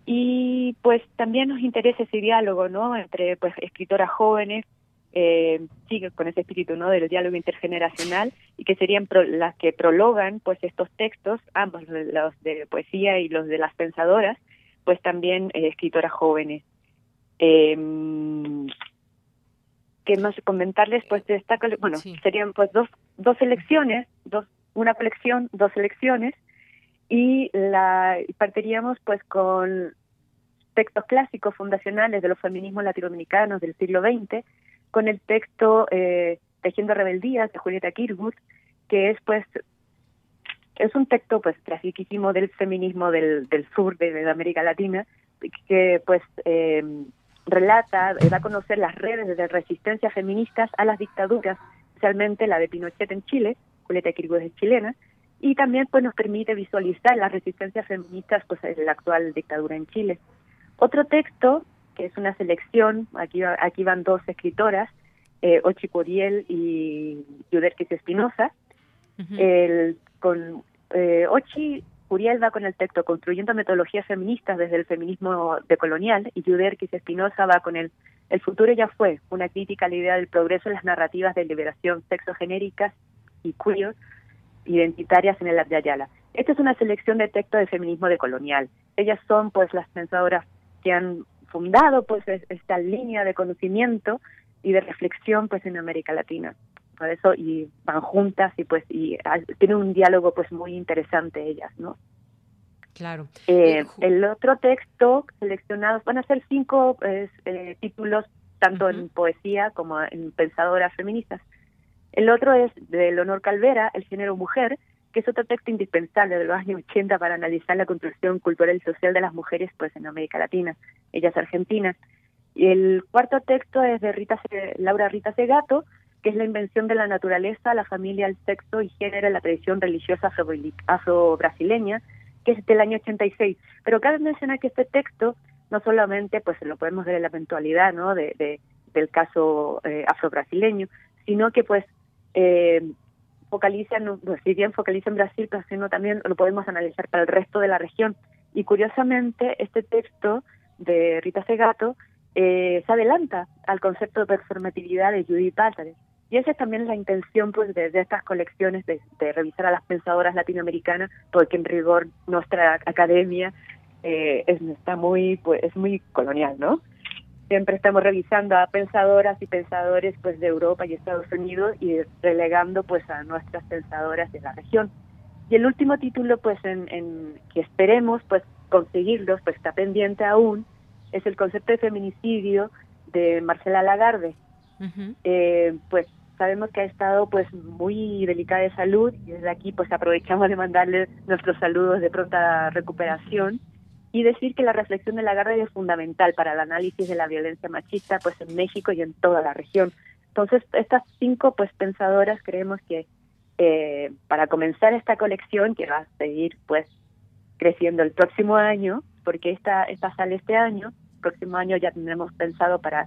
y pues también nos interesa ese diálogo, ¿no? Entre pues escritoras jóvenes eh, sigue con ese espíritu no del diálogo intergeneracional y que serían las que prologan pues estos textos ambos los de poesía y los de las pensadoras pues también escritoras jóvenes eh, que más comentarles pues de esta bueno serían pues dos dos selecciones dos una colección dos selecciones y la partiríamos pues con textos clásicos fundacionales de los feminismos latinoamericanos del siglo XX con el texto eh, Tejiendo rebeldías de Julieta Kirwood que es pues es un texto pues clasiquísimo del feminismo del, del sur de, América Latina que pues eh, relata, eh, da a conocer las redes de resistencia feministas a las dictaduras, especialmente la de Pinochet en Chile, Julieta Quiriguez es chilena, y también pues nos permite visualizar las resistencias feministas pues en la actual dictadura en Chile. Otro texto, que es una selección, aquí, aquí van dos escritoras, eh, Ochi Coriel y Yuderquis Espinosa, el, con eh, Ochi Curiel va con el texto Construyendo metodologías feministas desde el feminismo decolonial y Yuderquis Espinosa va con el El futuro ya fue, una crítica a la idea del progreso en las narrativas de liberación sexogenéricas y queer identitarias en el de Ayala. Esta es una selección de textos de feminismo decolonial. Ellas son pues las pensadoras que han fundado pues esta línea de conocimiento y de reflexión pues en América Latina por eso y van juntas y pues y tienen un diálogo pues muy interesante ellas no
claro.
Eh, eh, el otro texto seleccionado van a ser cinco pues, eh, títulos tanto en poesía como en pensadoras feministas. El otro es de Leonor Calvera el género mujer que es otro texto indispensable de los años 80 para analizar la construcción cultural y social de las mujeres pues en América Latina. Ella es argentina. Y el cuarto texto es de Rita Laura Rita Segato que es la invención de la naturaleza, la familia, el sexo y género en la tradición religiosa afro-brasileña, que es del año 86. Pero cabe mencionar que este texto no solamente pues lo podemos ver en la eventualidad ¿no? de, del caso eh, afro-brasileño, sino que pues eh, focaliza, pues, si bien focaliza en Brasil, pero sino también lo podemos analizar para el resto de la región. Y curiosamente, este texto de Rita Segato eh, se adelanta al concepto de performatividad de Judith Butler. Y esa es también la intención pues de, estas colecciones, de, revisar a las pensadoras latinoamericanas, porque en rigor nuestra academia eh, es, está muy, pues, es muy colonial, ¿no? Siempre estamos revisando a pensadoras y pensadores pues de Europa y Estados Unidos y relegando pues a nuestras pensadoras de la región. Y el último título pues en, que esperemos pues conseguirlos, pues está pendiente aún, es el concepto de feminicidio de Marcela Lagarde. Eh, pues sabemos que ha estado pues muy delicada de salud y desde aquí pues aprovechamos de mandarle nuestros saludos de pronta recuperación y decir que la reflexión de Lagarde es fundamental para el análisis de la violencia machista pues en México y en toda la región. Entonces, estas cinco pues pensadoras creemos que eh, para comenzar esta colección que va a seguir pues creciendo el próximo año, porque esta, esta sale este año, el próximo año ya tendremos pensado para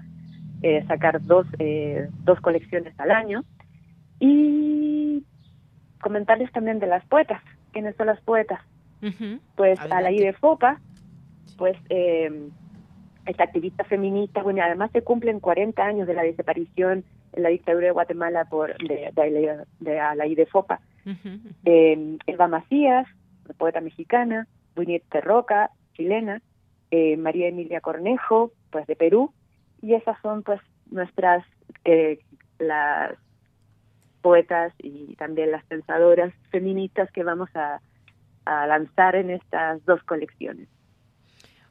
eh, sacar dos, eh, dos colecciones al año. Y comentarles también de las poetas, quiénes son las poetas. Pues a la de Fopa, pues eh, esta activista feminista, bueno, además se cumplen 40 años de la desaparición en la dictadura de Guatemala por de, de, de, Alaí de Fopa. Eh, Eva Macías, poeta mexicana, Buñet Terroca, chilena, eh, María Emilia Cornejo, pues de Perú, y esas son pues nuestras, eh, las poetas y también las pensadoras feministas que vamos a lanzar en estas dos colecciones.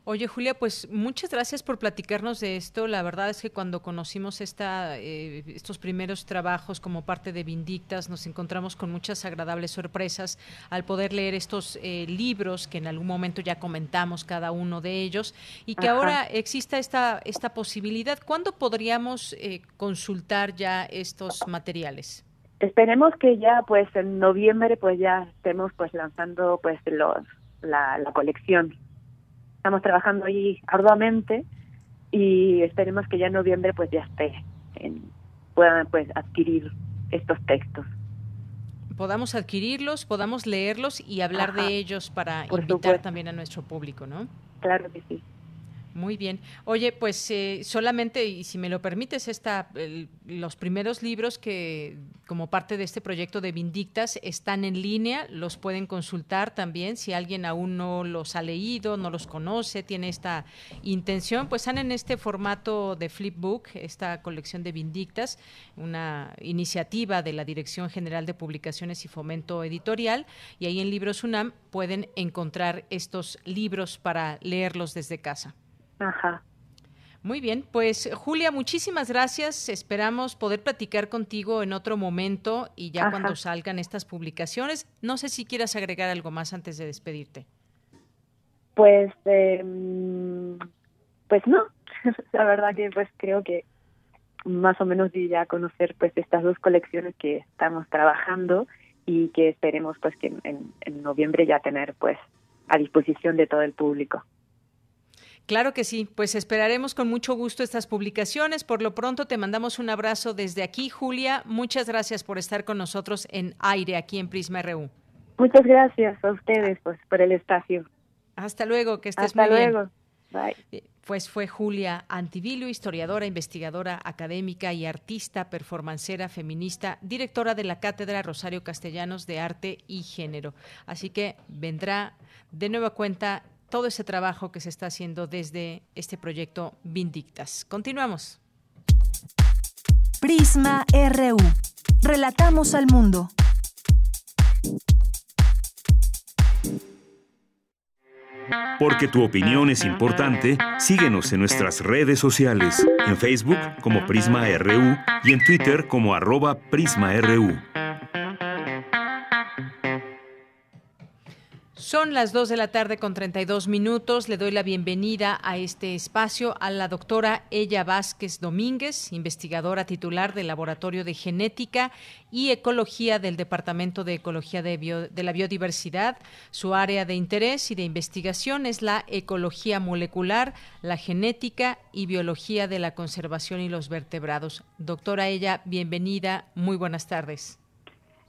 Oye, Julia, pues muchas gracias por platicarnos de esto. La verdad es que cuando conocimos esta, eh, estos primeros trabajos como parte de Vindictas, nos encontramos con muchas agradables sorpresas al poder leer estos eh, libros que en algún momento ya comentamos cada uno de ellos y que ahora exista esta, esta posibilidad. ¿Cuándo podríamos eh, consultar ya estos materiales?
Esperemos que ya pues en noviembre pues ya estemos pues lanzando pues los, la, la colección estamos trabajando ahí arduamente y esperemos que ya en noviembre pues ya esté en, puedan pues adquirir estos textos
podamos adquirirlos, podamos leerlos y hablar de ellos para invitar también a nuestro público, ¿no?
Claro que sí.
Muy bien. Oye, pues eh, solamente, y si me lo permites, esta, los primeros libros que, como parte de este proyecto de Vindictas, están en línea, los pueden consultar también. Si alguien aún no los ha leído, no los conoce, tiene esta intención, pues están en este formato de flipbook, esta colección de Vindictas, una iniciativa de la Dirección General de Publicaciones y Fomento Editorial, y ahí en Libros UNAM pueden encontrar estos libros para leerlos desde casa.
Ajá.
Muy bien, pues Julia, muchísimas gracias. Esperamos poder platicar contigo en otro momento y ya cuando salgan estas publicaciones. No sé si quieras agregar algo más antes de despedirte.
Pues, eh, pues no. La verdad que pues creo que más o menos di ya a conocer pues estas dos colecciones que estamos trabajando y que esperemos pues que en, en noviembre ya tener pues a disposición de todo el público.
Claro que sí, pues esperaremos con mucho gusto estas publicaciones. Por lo pronto te mandamos un abrazo desde aquí, Julia. Muchas gracias por estar con nosotros en aire aquí en Prisma RU.
Muchas gracias a ustedes pues, por el espacio.
Hasta luego, que estés
muy
bien.
luego. Bye.
Eh, pues fue Julia Antivilio, historiadora, investigadora académica y artista, performancera, feminista, directora de la Cátedra Rosario Castellanos de Arte y Género. Así que vendrá de nueva cuenta todo ese trabajo que se está haciendo desde este proyecto Vindictas. Continuamos.
Prisma RU. Relatamos al mundo.
Porque tu opinión es importante, síguenos en nuestras redes sociales, en Facebook como Prisma RU y en Twitter como arroba PrismaRU.
Son las 2 de la tarde con 32 minutos. Le doy la bienvenida a este espacio a la doctora Ella Vázquez Domínguez, investigadora titular del Laboratorio de Genética y Ecología del Departamento de Ecología de, de la Biodiversidad. Su área de interés y de investigación es la ecología molecular, la genética y biología de la conservación y los vertebrados. Doctora Ella, bienvenida. Muy buenas tardes.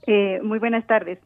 Eh, muy buenas tardes.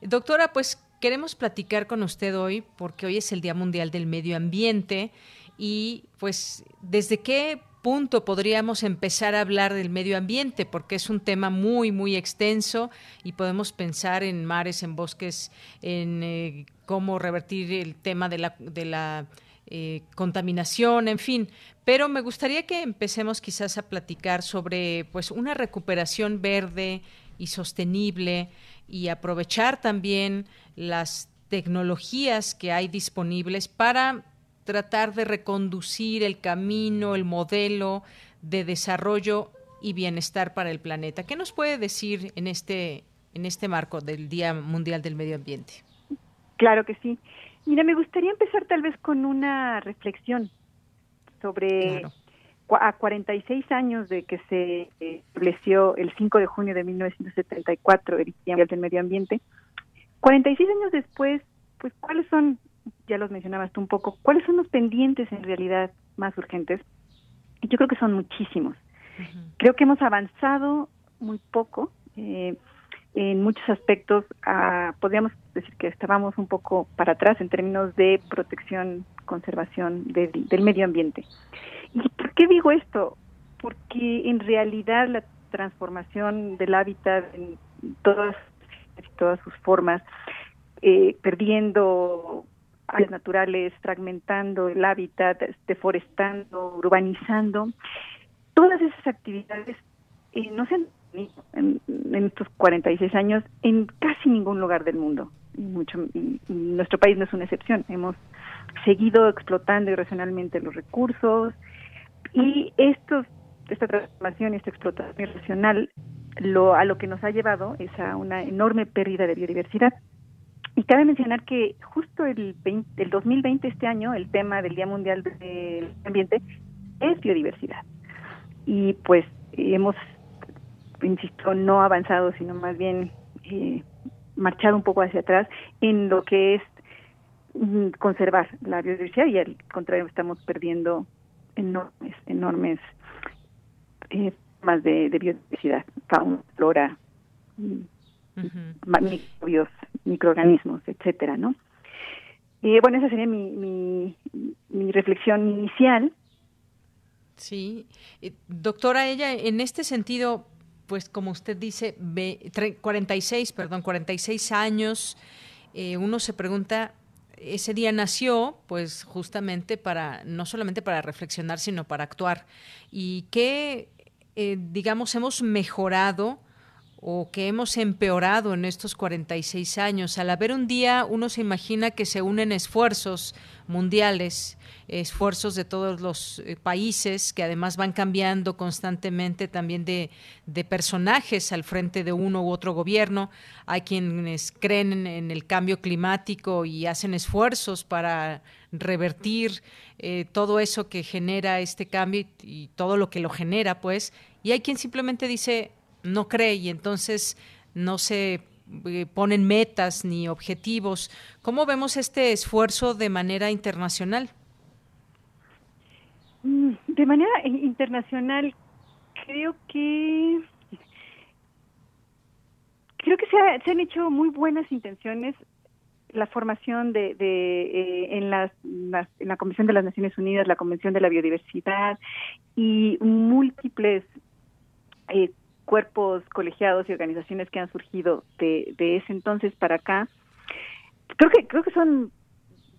Doctora, pues queremos platicar con usted hoy porque hoy es el Día Mundial del Medio Ambiente y pues desde qué punto podríamos empezar a hablar del medio ambiente, porque es un tema muy, muy extenso y podemos pensar en mares, en bosques, en eh, cómo revertir el tema de la, de la eh, contaminación, en fin. Pero me gustaría que empecemos quizás a platicar sobre pues una recuperación verde y sostenible y aprovechar también las tecnologías que hay disponibles para tratar de reconducir el camino, el modelo de desarrollo y bienestar para el planeta. ¿Qué nos puede decir en este en este marco del Día Mundial del Medio Ambiente?
Claro que sí. Mira, me gustaría empezar tal vez con una reflexión sobre a 46 años de que se estableció el 5 de junio de 1974 el Día del Medio Ambiente, 46 años después, pues cuáles son, ya los mencionabas tú un poco, cuáles son los pendientes en realidad más urgentes. Yo creo que son muchísimos. Creo que hemos avanzado muy poco. Eh, en muchos aspectos ah, podríamos decir que estábamos un poco para atrás en términos de protección, conservación del medio ambiente. ¿Y por qué digo esto? Porque en realidad la transformación del hábitat en todas, todas sus formas, eh, perdiendo áreas naturales, fragmentando el hábitat, deforestando, urbanizando, todas esas actividades eh, no se han en, en, estos 46 años en casi ningún lugar del mundo. mucho, y nuestro país no es una excepción. Hemos seguido explotando irracionalmente los recursos, y esto, esta transformación, esta explotación irracional, lo, a lo que nos ha llevado es a una enorme pérdida de biodiversidad. Y cabe mencionar que justo el, 20, el 2020, este año, el tema del Día Mundial del Ambiente es biodiversidad. Y pues hemos, insisto, no avanzado, sino más bien eh, marchado un poco hacia atrás en lo que es mm, conservar la biodiversidad y al contrario estamos perdiendo enormes, enormes eh, más de, biodiversidad, fauna, flora, microbios, microorganismos, etcétera, ¿no? Bueno, esa sería mi, mi, mi reflexión inicial.
Sí, eh, doctora, ella en este sentido, pues como usted dice, 46, perdón, 46 años, eh, uno se pregunta ese día nació, pues justamente para, no solamente para reflexionar, sino para actuar. Y que, eh, digamos, hemos mejorado o que hemos empeorado en estos 46 años. Al haber un día, uno se imagina que se unen esfuerzos mundiales, esfuerzos de todos los eh, países que además van cambiando constantemente también de, personajes al frente de uno u otro gobierno. Hay quienes creen en el cambio climático y hacen esfuerzos para revertir eh, todo eso que genera este cambio y todo lo que lo genera, pues. Y hay quien simplemente dice, no cree y entonces no se eh, ponen metas ni objetivos. ¿Cómo vemos este esfuerzo de manera internacional?
Mm, de manera internacional, creo que creo que se, han hecho muy buenas intenciones la formación de, eh, en, las, en la Comisión de las Naciones Unidas, la Convención de la Biodiversidad y múltiples eh, cuerpos colegiados y organizaciones que han surgido de, ese entonces para acá. Creo que creo que son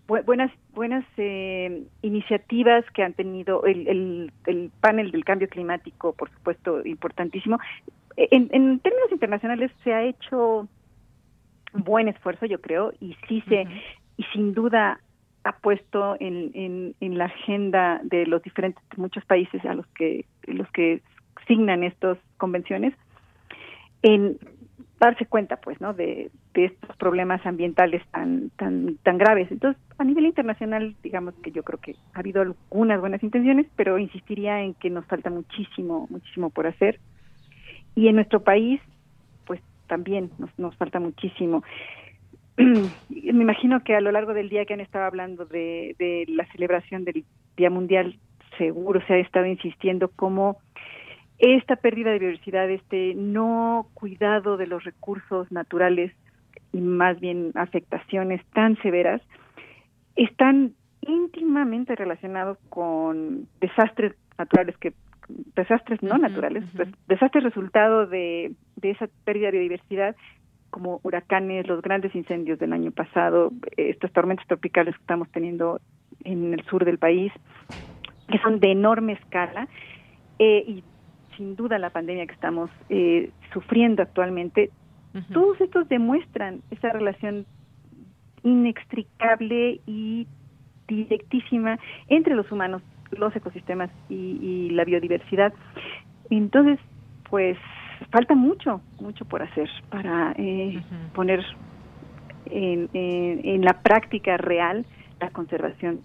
buenas buenas eh, iniciativas que han tenido el, el, panel del cambio climático, por supuesto, importantísimo. En, términos internacionales se ha hecho buen esfuerzo, yo creo, y sí se y sin duda ha puesto en, en, en la agenda de los diferentes muchos países a los que los que signan estas convenciones en darse cuenta, pues, ¿no? De, estos problemas ambientales tan, tan, tan graves. Entonces, a nivel internacional, digamos que yo creo que ha habido algunas buenas intenciones, pero insistiría en que nos falta muchísimo, muchísimo por hacer. Y en nuestro país, pues, también nos, nos falta muchísimo. Me imagino que a lo largo del día que han estado hablando de la celebración del Día Mundial, seguro se ha estado insistiendo cómo esta pérdida de biodiversidad, este no cuidado de los recursos naturales y más bien afectaciones tan severas, están íntimamente relacionados con desastres naturales que desastres no naturales, pues, desastres resultado de, de esa pérdida de biodiversidad como huracanes, los grandes incendios del año pasado, estas tormentas tropicales que estamos teniendo en el sur del país, que son de enorme escala, eh, y sin duda la pandemia que estamos eh, sufriendo actualmente, todos estos demuestran esa relación inextricable y directísima entre los humanos, los ecosistemas y, y la biodiversidad. Entonces, pues falta mucho, mucho por hacer para eh, poner en, en, en, la práctica real la conservación,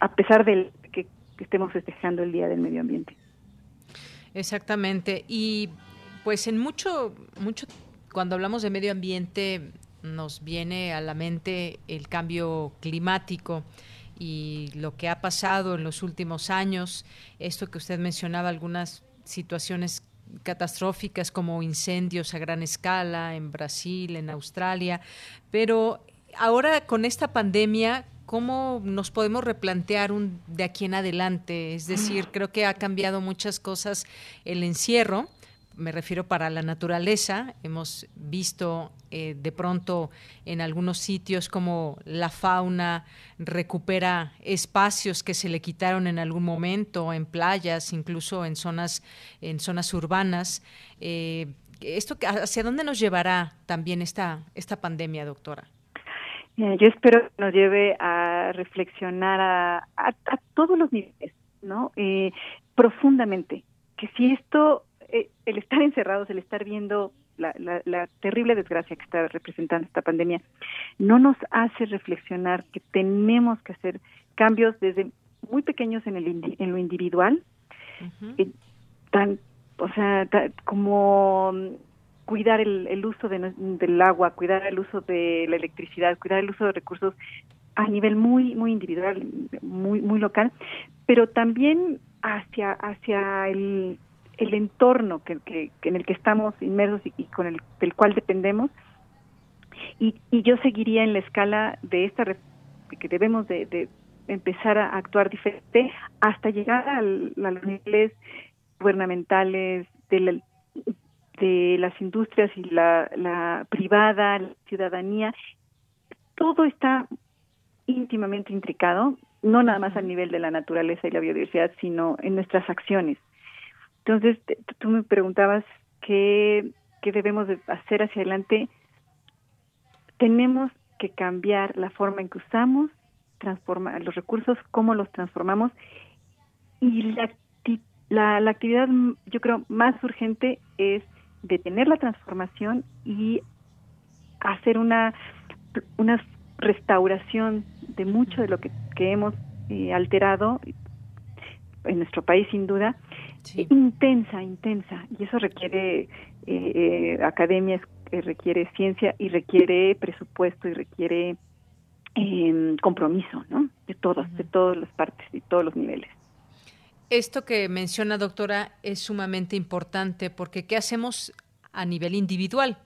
a pesar de que, que estemos festejando el Día del Medio Ambiente.
Exactamente. Y pues en mucho, mucho, cuando hablamos de medio ambiente, nos viene a la mente el cambio climático y lo que ha pasado en los últimos años, esto que usted mencionaba, algunas situaciones catastróficas como incendios a gran escala en Brasil, en Australia, pero ahora con esta pandemia, ¿cómo nos podemos replantear un, de aquí en adelante? Es decir, creo que ha cambiado muchas cosas el encierro, me refiero para la naturaleza. Hemos visto eh, de pronto en algunos sitios como la fauna recupera espacios que se le quitaron en algún momento, en playas, incluso en zonas, en zonas urbanas. Eh, esto, ¿Hacia dónde nos llevará también esta, esta pandemia, doctora?
Yo espero que nos lleve a reflexionar a, a, a todos los niveles, ¿no? Eh, profundamente. Que si esto, eh, el estar encerrados, el estar viendo la, la, la, terrible desgracia que está representando esta pandemia, no nos hace reflexionar que tenemos que hacer cambios desde muy pequeños en, el, en lo individual, uh -huh. eh, tan, o sea, tan, como cuidar el, el uso de, del agua, cuidar el uso de la electricidad, cuidar el uso de recursos a nivel muy muy individual, muy muy local, pero también hacia hacia el, el entorno que, en el que estamos inmersos y, con el del cual dependemos. Y, y yo seguiría en la escala de esta que debemos de, empezar a actuar diferente hasta llegar al, a los niveles gubernamentales, de la, de las industrias y la, la privada, la ciudadanía, todo está íntimamente intricado, no nada más a nivel de la naturaleza y la biodiversidad, sino en nuestras acciones. Entonces, tú me preguntabas qué, qué debemos de hacer hacia adelante. Tenemos que cambiar la forma en que usamos transformar los recursos, cómo los transformamos y la, la, la actividad, yo creo, más urgente es detener la transformación y hacer una, una restauración de mucho de lo que, que hemos eh, alterado en nuestro país sin duda sí. intensa intensa y eso requiere eh, eh, academias requiere ciencia y requiere presupuesto y requiere eh, compromiso no de todas uh -huh. de todas las partes y todos los niveles
esto que menciona, doctora, es sumamente importante porque ¿qué hacemos a nivel individual?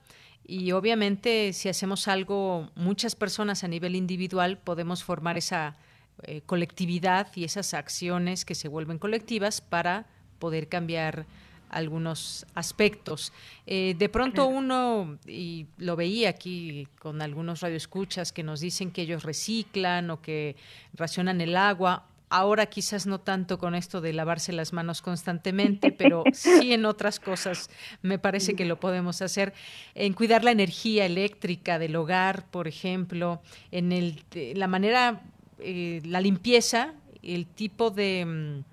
Y obviamente si hacemos algo, muchas personas a nivel individual podemos formar esa eh, colectividad y esas acciones que se vuelven colectivas para poder cambiar algunos aspectos. Eh, de pronto uno, y lo veía aquí con algunos radioescuchas que nos dicen que ellos reciclan o que racionan el agua, Ahora quizás no tanto con esto de lavarse las manos constantemente, pero sí en otras cosas me parece que lo podemos hacer. En cuidar la energía eléctrica del hogar, por ejemplo, en el, la manera, eh, la limpieza, el tipo de...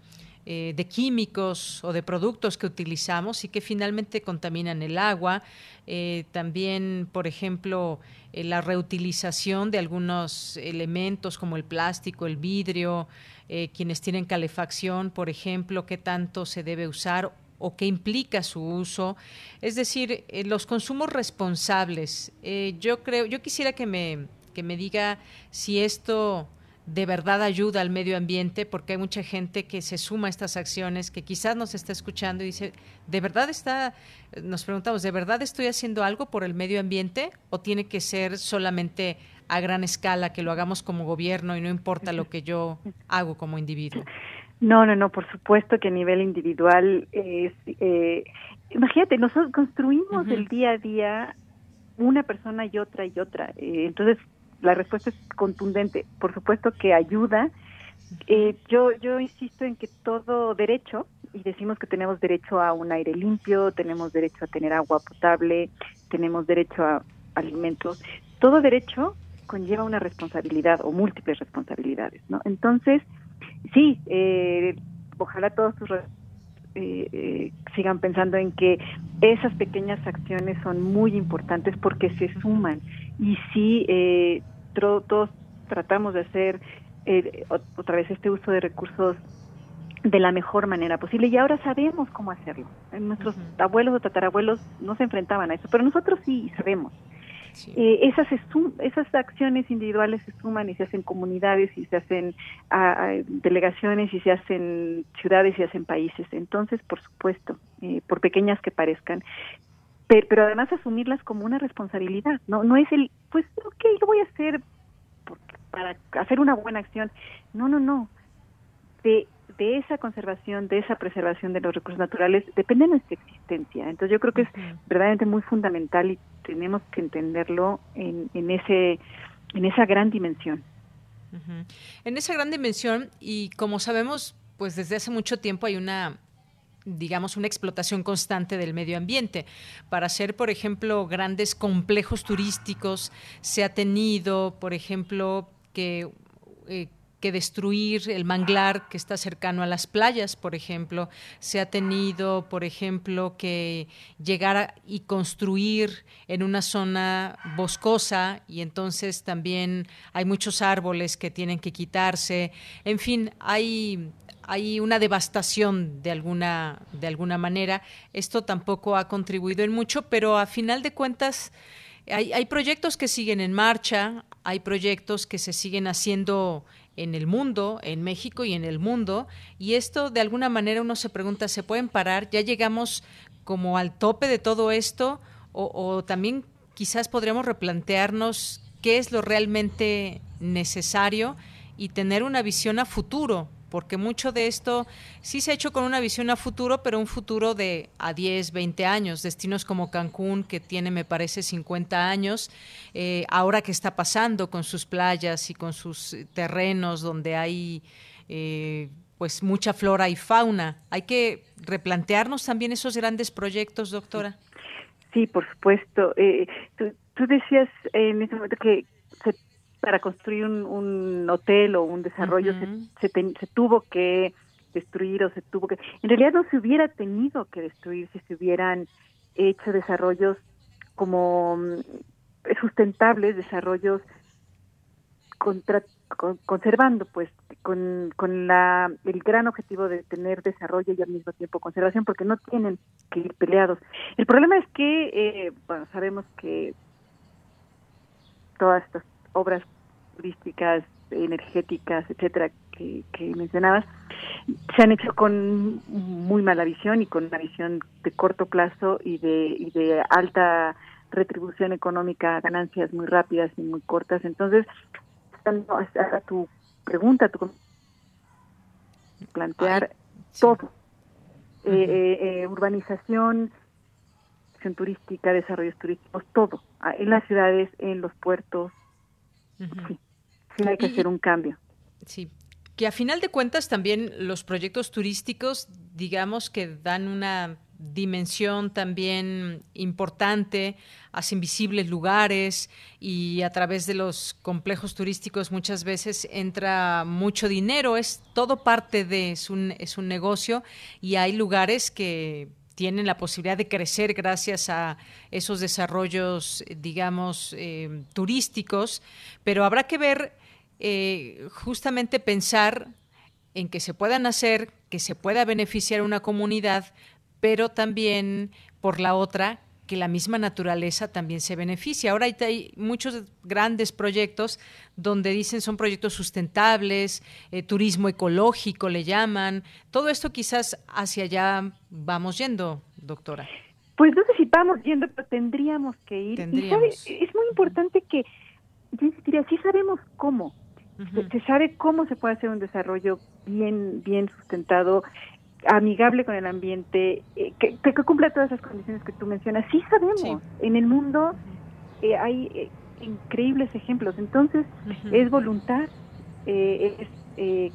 eh, de químicos o de productos que utilizamos y que finalmente contaminan el agua. Eh, también, por ejemplo, eh, la reutilización de algunos elementos como el plástico, el vidrio, quienes tienen calefacción, por ejemplo, qué tanto se debe usar o qué implica su uso. Es decir, los consumos responsables. yo creo, yo quisiera que me, que me diga si esto de verdad ayuda al medio ambiente, porque hay mucha gente que se suma a estas acciones, que quizás nos está escuchando y dice, ¿de verdad está, nos preguntamos, ¿de verdad estoy haciendo algo por el medio ambiente o tiene que ser solamente a gran escala, que lo hagamos como gobierno y no importa lo que yo hago como individuo?
No, no, no, por supuesto que a nivel individual es, eh, imagínate, nosotros construimos el día a día una persona y otra y otra. Eh, entonces, la respuesta es contundente. Por supuesto que ayuda. Eh, yo, yo insisto en que todo derecho, y decimos que tenemos derecho a un aire limpio, tenemos derecho a tener agua potable, tenemos derecho a alimentos, todo derecho conlleva una responsabilidad o múltiples responsabilidades, ¿no? Entonces, sí, eh, ojalá todos tus eh, eh, sigan pensando en que esas pequeñas acciones son muy importantes porque se suman y si eh, todos tratamos de hacer eh, otra vez este uso de recursos de la mejor manera posible y ahora sabemos cómo hacerlo. Nuestros abuelos o tatarabuelos no se enfrentaban a eso, pero nosotros sí sabemos. Eh, esas, esas acciones individuales se suman y se hacen comunidades y se hacen delegaciones y se hacen ciudades y se hacen países. Entonces, por supuesto, eh, por pequeñas que parezcan, pero, además asumirlas como una responsabilidad, no no es el, pues, ok, lo voy a hacer para hacer una buena acción. No, no, no. De esa conservación, de esa preservación de los recursos naturales, depende nuestra existencia. Entonces yo creo que es verdaderamente muy fundamental y tenemos que entenderlo en, en, ese, en esa gran dimensión.
En esa gran dimensión, y como sabemos, pues desde hace mucho tiempo hay una digamos, una explotación constante del medio ambiente. Para hacer, por ejemplo, grandes complejos turísticos, se ha tenido, por ejemplo, que eh, que destruir el manglar que está cercano a las playas, por ejemplo. Se ha tenido, por ejemplo, que llegar y construir en una zona boscosa y entonces también hay muchos árboles que tienen que quitarse. En fin, hay hay una devastación de alguna de alguna manera. Esto tampoco ha contribuido en mucho, pero a final de cuentas hay, hay proyectos que siguen en marcha, hay proyectos que se siguen haciendo en el mundo, en México y en el mundo. Y esto, de alguna manera, uno se pregunta, ¿se pueden parar? ¿Ya llegamos como al tope de todo esto? O, también quizás podríamos replantearnos qué es lo realmente necesario y tener una visión a futuro porque mucho de esto sí se ha hecho con una visión a futuro, pero un futuro de a 10, 20 años. Destinos como Cancún, que tiene, me parece, 50 años, eh, ahora que está pasando con sus playas y con sus terrenos donde hay... Eh, pues mucha flora y fauna. Hay que replantearnos también esos grandes proyectos, doctora.
Sí, por supuesto. Eh, tú, tú, decías en ese momento que se para construir un, hotel o un desarrollo se, se, tuvo que destruir o se tuvo que... En realidad no se hubiera tenido que destruir si se hubieran hecho desarrollos como mm, sustentables, desarrollos contra, conservando, pues, con, con la, el gran objetivo de tener desarrollo y al mismo tiempo conservación, porque no tienen que ir peleados. El problema es que, eh, bueno, sabemos que todas estas obras turísticas, energéticas, etcétera, que, mencionabas, se han hecho con muy mala visión y con una visión de corto plazo y de, y de alta retribución económica, ganancias muy rápidas y muy cortas. Entonces, a tu pregunta, tu plantear todo, eh, eh, eh, urbanización, turística, desarrollos turísticos, todo, en las ciudades, en los puertos, sí hay que hacer un cambio.
Sí, que a final de cuentas también los proyectos turísticos, digamos que dan una dimensión también importante, hacen visibles lugares y a través de los complejos turísticos muchas veces entra mucho dinero, es todo parte de, es un, es un negocio y hay lugares que tienen la posibilidad de crecer gracias a esos desarrollos, digamos, eh, turísticos, pero habrá que ver, eh, justamente pensar en que se puedan hacer, que se pueda beneficiar una comunidad, pero también por la otra que la misma naturaleza también se beneficia. Ahora hay, muchos grandes proyectos donde dicen son proyectos sustentables, eh, turismo ecológico le llaman. Todo esto quizás hacia allá vamos yendo, doctora.
Pues no sé si vamos yendo, pero tendríamos que ir. es muy importante que, yo sí sabemos cómo. Se, sabe cómo se puede hacer un desarrollo bien, bien sustentado amigable con el ambiente, eh, que, que, cumpla todas esas condiciones que tú mencionas. Sí sabemos, en el mundo eh, hay eh, increíbles ejemplos, entonces es voluntad, es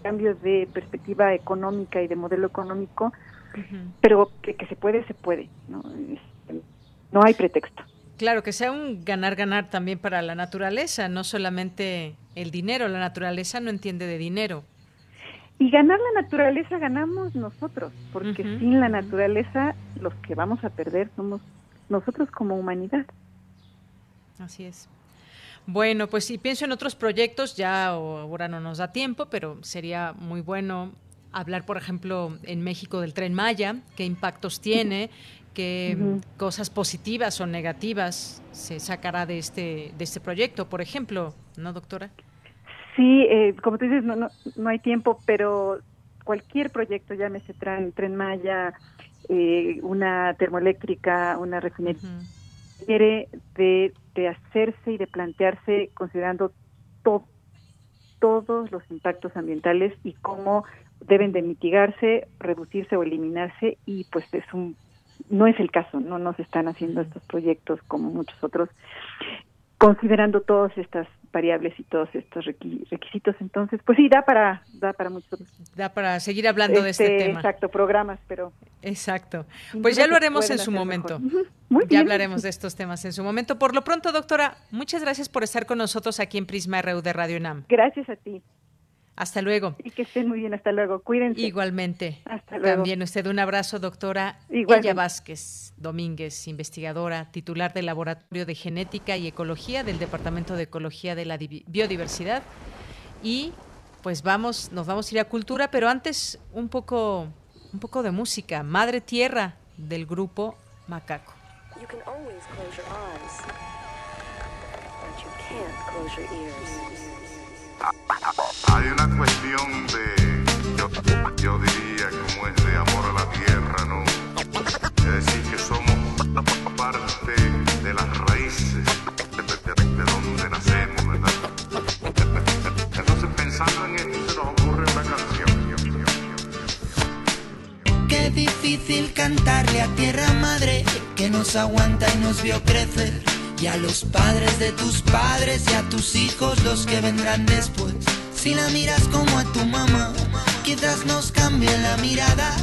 cambios de perspectiva económica y de modelo económico, pero que, que, se puede, se puede, ¿no? no hay pretexto.
Claro, que sea un ganar-ganar también para la naturaleza, no solamente el dinero, la naturaleza no entiende de dinero.
Y ganar la naturaleza ganamos nosotros, porque sin la naturaleza los que vamos a perder somos nosotros como humanidad.
Así es. Bueno, pues si pienso en otros proyectos, ya ahora no nos da tiempo, pero sería muy bueno hablar, por ejemplo, en México del tren Maya, qué impactos tiene, qué cosas positivas o negativas se sacará de este, de este proyecto, por ejemplo, ¿no, doctora?
Sí, eh, como tú dices, no, no, no hay tiempo, pero cualquier proyecto, llámese tren, tren Maya, eh, una termoeléctrica, una refinería, quiere de, de, hacerse y de plantearse considerando todos los impactos ambientales y cómo deben de mitigarse, reducirse o eliminarse y pues es un no es el caso, no nos están haciendo estos proyectos como muchos otros considerando todas estas variables y todos estos requisitos. Entonces, pues sí, da para, da para muchos.
Da para seguir hablando de este, este tema.
Exacto, programas, pero.
Exacto. Pues ya lo haremos en su momento. ya hablaremos de estos temas en su momento. Por lo pronto, doctora, muchas gracias por estar con nosotros aquí en Prisma RU de Radio UNAM.
Gracias a ti.
Hasta luego.
Y que estén muy bien, hasta luego. Cuídense.
Igualmente. Hasta luego. También usted un abrazo, doctora Ella Vázquez Domínguez, investigadora, titular del Laboratorio de Genética y Ecología del Departamento de Ecología de la Biodiversidad. Y pues vamos, nos vamos a ir a cultura, pero antes un poco, un poco de música. Madre Tierra del grupo Macaco. You can always close your eyes, but you can't close your ears.
Hay una cuestión de, yo, diría, como es de amor a la tierra, ¿no? Es decir, que somos parte de las raíces de, donde nacemos, ¿verdad? Entonces, pensando en esto, se nos ocurre una canción.
Qué difícil cantarle a tierra madre que nos aguanta y nos vio crecer y a los padres de tus padres y a tus hijos los que vendrán después. Si la miras como a tu mamá, quizás nos cambie la mirada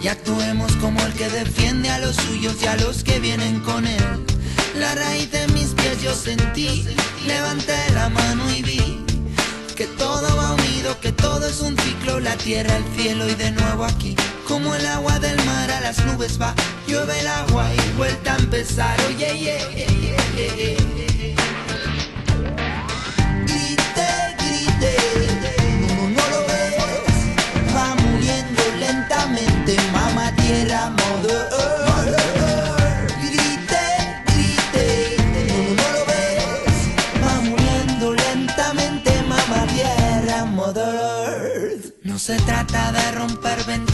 y actuemos como el que defiende a los suyos y a los que vienen con él. La raíz de mis pies yo sentí, levanté la mano y vi que todo va unido, que todo es un ciclo, la tierra, el cielo y de nuevo aquí. Como el agua del mar a las nubes va, llueve el agua y vuelta a empezar. Oye, oye, oye, Grite, grite, no, no lo ves, va muriendo lentamente, mamá tierra, mother Grite, grite, no, no lo ves, va muriendo lentamente, mamá tierra, mother No se trata de romper ventanas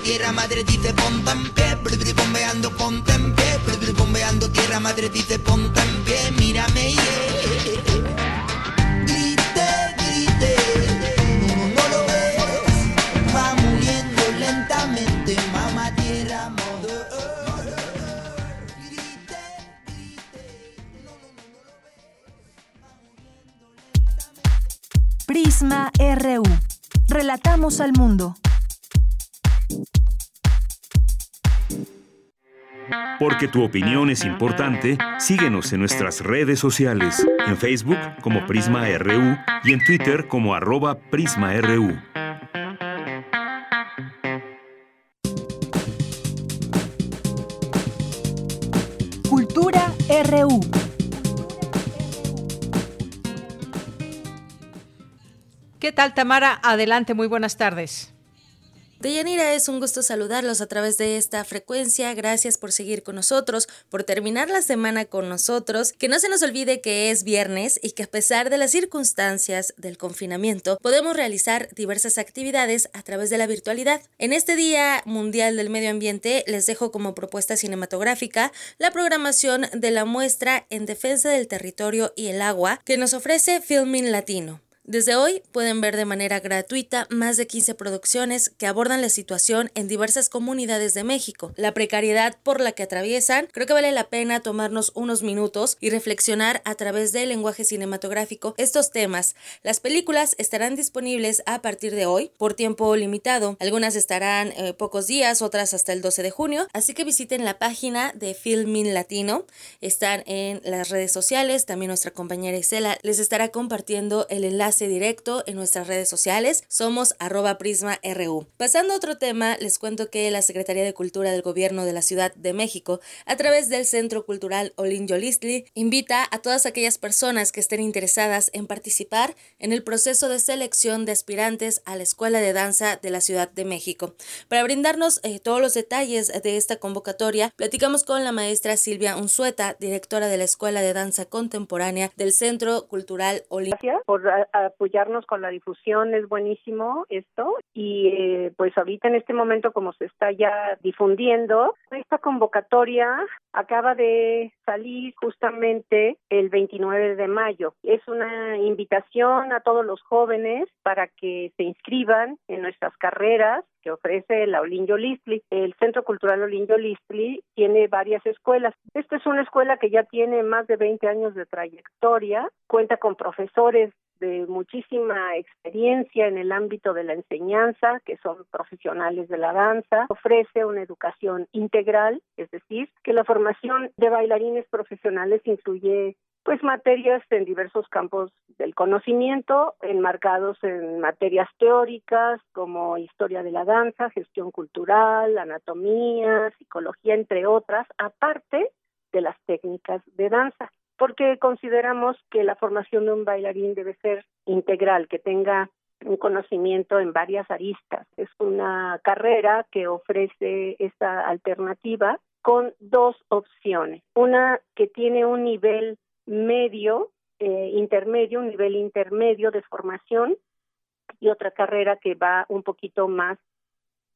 tierra madre dice ponte en pie, bombeando ponte en pie, bombeando tierra madre dice ponte en pie, mírame, yeah. Grite, grite, no, no lo ves, va muriendo lentamente, mamá tierra, mother.
Prisma RU. Relatamos al mundo.
Porque tu opinión es importante, síguenos en nuestras redes sociales, en Facebook como Prisma RU y en Twitter como arroba PrismaRU.
Cultura RU.
¿Qué tal, Tamara? Adelante, muy buenas tardes.
Deyanira, es un gusto saludarlos a través de esta frecuencia. Gracias por seguir con nosotros, por terminar la semana con nosotros. Que no se nos olvide que es viernes y que a pesar de las circunstancias del confinamiento, podemos realizar diversas actividades a través de la virtualidad. En este Día Mundial del Medio Ambiente les dejo como propuesta cinematográfica la programación de la muestra en defensa del territorio y el agua que nos ofrece Filming Latino. Desde hoy pueden ver de manera gratuita más de 15 producciones que abordan la situación en diversas comunidades de México, la precariedad por la que atraviesan. Creo que vale la pena tomarnos unos minutos y reflexionar a través del lenguaje cinematográfico estos temas. Las películas estarán disponibles a partir de hoy por tiempo limitado. Algunas estarán eh, pocos días, otras hasta el 12 de junio, así que visiten la página de Filmin Latino. Están en las redes sociales, también nuestra compañera Isela les estará compartiendo el enlace directo en nuestras redes sociales. Somos arroba prisma RU. Pasando a otro tema, les cuento que la Secretaría de Cultura del Gobierno de la Ciudad de México, a través del Centro Cultural Olin Yolistli, invita a todas aquellas personas que estén interesadas en participar en el proceso de selección de aspirantes a la Escuela de Danza de la Ciudad de México. Para brindarnos eh, todos los detalles de esta convocatoria, platicamos con la maestra Silvia Unzueta, directora de la Escuela de Danza Contemporánea del Centro Cultural.
Gracias por apoyarnos con la difusión, es buenísimo esto. Y eh, pues ahorita en este momento, como se está ya difundiendo, esta convocatoria acaba de salir justamente el 29 de mayo. Es una invitación a todos los jóvenes para que se inscriban en nuestras carreras que ofrece la Olinjo Listli. El Centro Cultural Olinjo Listli tiene varias escuelas. Esta es una escuela que ya tiene más de 20 años de trayectoria, cuenta con profesores de muchísima experiencia en el ámbito de la enseñanza, que son profesionales de la danza, ofrece una educación integral, es decir, que la formación de bailarines profesionales incluye pues materias en diversos campos del conocimiento, enmarcados en materias teóricas como historia de la danza, gestión cultural, anatomía, psicología, entre otras, aparte de las técnicas de danza porque consideramos que la formación de un bailarín debe ser integral, que tenga un conocimiento en varias aristas. Es una carrera que ofrece esta alternativa con dos opciones. Una que tiene un nivel medio, eh, intermedio, un nivel intermedio de formación y otra carrera que va un poquito más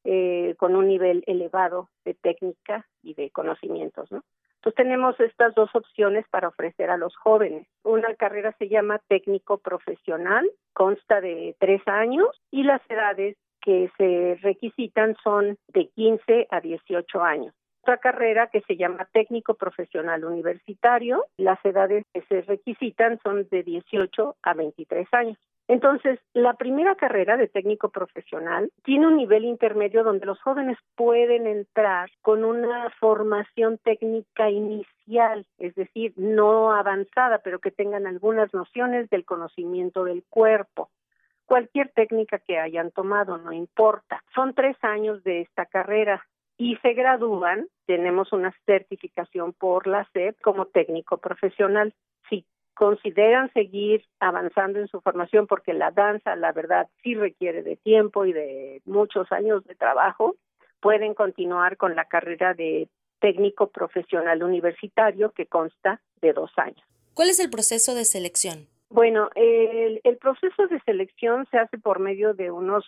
eh, con un nivel elevado de técnica y de conocimientos, ¿no? Entonces tenemos estas dos opciones para ofrecer a los jóvenes. Una carrera se llama técnico profesional, consta de tres años y las edades que se requisitan son de 15 a 18 años. Otra carrera que se llama técnico profesional universitario, las edades que se requisitan son de 18 a 23 años. Entonces, la primera carrera de técnico profesional tiene un nivel intermedio donde los jóvenes pueden entrar con una formación técnica inicial, es decir, no avanzada, pero que tengan algunas nociones del conocimiento del cuerpo. Cualquier técnica que hayan tomado, no importa. Son tres años de esta carrera y se gradúan, tenemos una certificación por la SEP como técnico profesional. Si consideran seguir avanzando en su formación porque la danza, la verdad, sí requiere de tiempo y de muchos años de trabajo, pueden continuar con la carrera de técnico profesional universitario que consta de dos años.
¿Cuál es el proceso de selección?
Bueno, el, proceso de selección se hace por medio de unos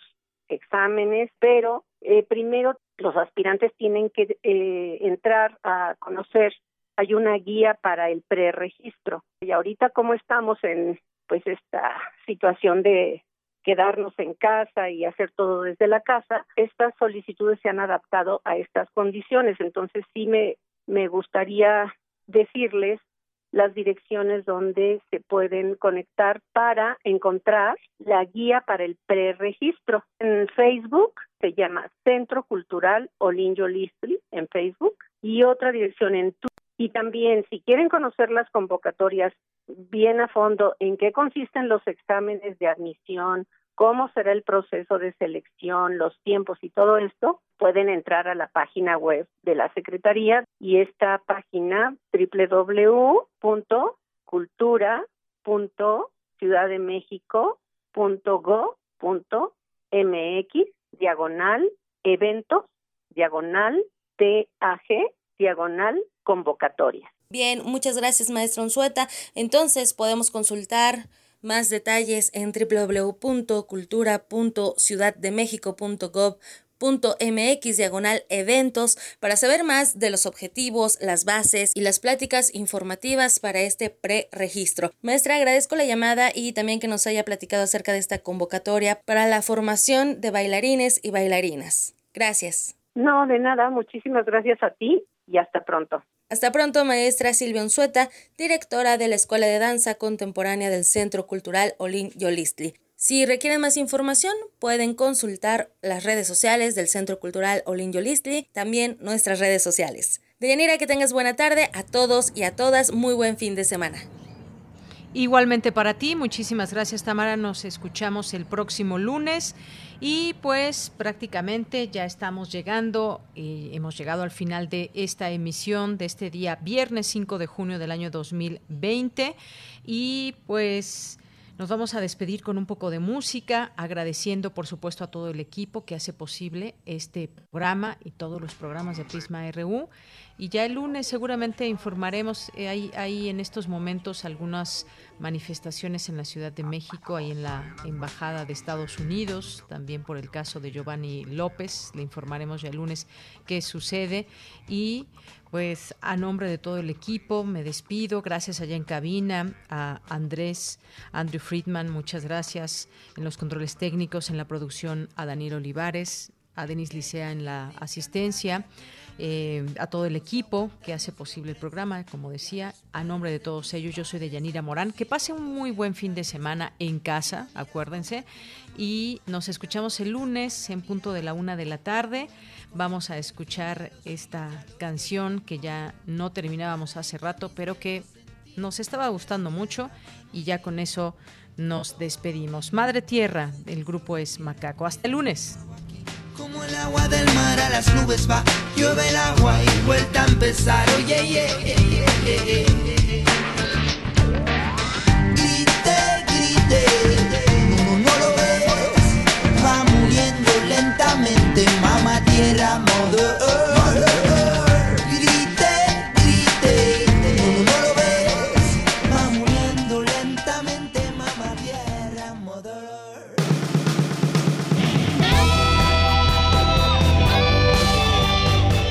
exámenes, pero eh, primero los aspirantes tienen que eh, entrar a conocer hay una guía para el preregistro. Y ahorita como estamos en pues esta situación de quedarnos en casa y hacer todo desde la casa, estas solicitudes se han adaptado a estas condiciones. Entonces sí me, me gustaría decirles las direcciones donde se pueden conectar para encontrar la guía para el preregistro. En Facebook se llama Centro Cultural Olinjo Listri en Facebook y otra dirección en Twitter. Y también, si quieren conocer las convocatorias bien a fondo, en qué consisten los exámenes de admisión, cómo será el proceso de selección, los tiempos y todo esto, pueden entrar a la página web de la Secretaría y esta página www.cultura.ciudaddemexico.go.mx diagonal eventos diagonal TAG diagonal convocatoria.
Bien, muchas gracias maestra Unzueta. Entonces podemos consultar más detalles en www.cultura.ciudaddemexico.gov.mx diagonal eventos para saber más de los objetivos, las bases y las pláticas informativas para este preregistro. Maestra, agradezco la llamada y también que nos haya platicado acerca de esta convocatoria para la formación de bailarines y bailarinas. Gracias.
No, de nada, muchísimas gracias a ti y hasta pronto.
Hasta pronto, maestra Silvia Unzueta, directora de la Escuela de Danza Contemporánea del Centro Cultural Olin Yolistli. Si requieren más información, pueden consultar las redes sociales del Centro Cultural Olin Yolistli, también nuestras redes sociales. Deyanira, que tengas buena tarde a todos y a todas, muy buen fin de semana.
Igualmente para ti, muchísimas gracias Tamara, nos escuchamos el próximo lunes. Y pues prácticamente ya estamos llegando, eh, hemos llegado al final de esta emisión de este día viernes 5 de junio del año 2020 y pues... Nos vamos a despedir con un poco de música, agradeciendo por supuesto a todo el equipo que hace posible este programa y todos los programas de Prisma RU. Y ya el lunes seguramente informaremos, eh, hay, hay en estos momentos algunas manifestaciones en la Ciudad de México, ahí en la Embajada de Estados Unidos, también por el caso de Giovanni López, le informaremos ya el lunes qué sucede. Y pues a nombre de todo el equipo me despido, gracias allá en cabina, a Andrés, Andrew Friedman, muchas gracias en los controles técnicos, en la producción a Daniel Olivares, a Denis Licea en la asistencia. Eh, a todo el equipo que hace posible el programa, como decía, a nombre de todos ellos, yo soy de Yanira Morán. Que pase un muy buen fin de semana en casa, acuérdense, y nos escuchamos el lunes en punto de la una de la tarde. Vamos a escuchar esta canción que ya no terminábamos hace rato, pero que nos estaba gustando mucho y ya con eso nos despedimos. Madre Tierra, el grupo es Macaco. Hasta el lunes.
Como el agua del mar a las nubes va, llueve el agua y vuelta a empezar. Oye, Grite, grite, no, no lo ves, va muriendo lentamente, mamá tierra, modo.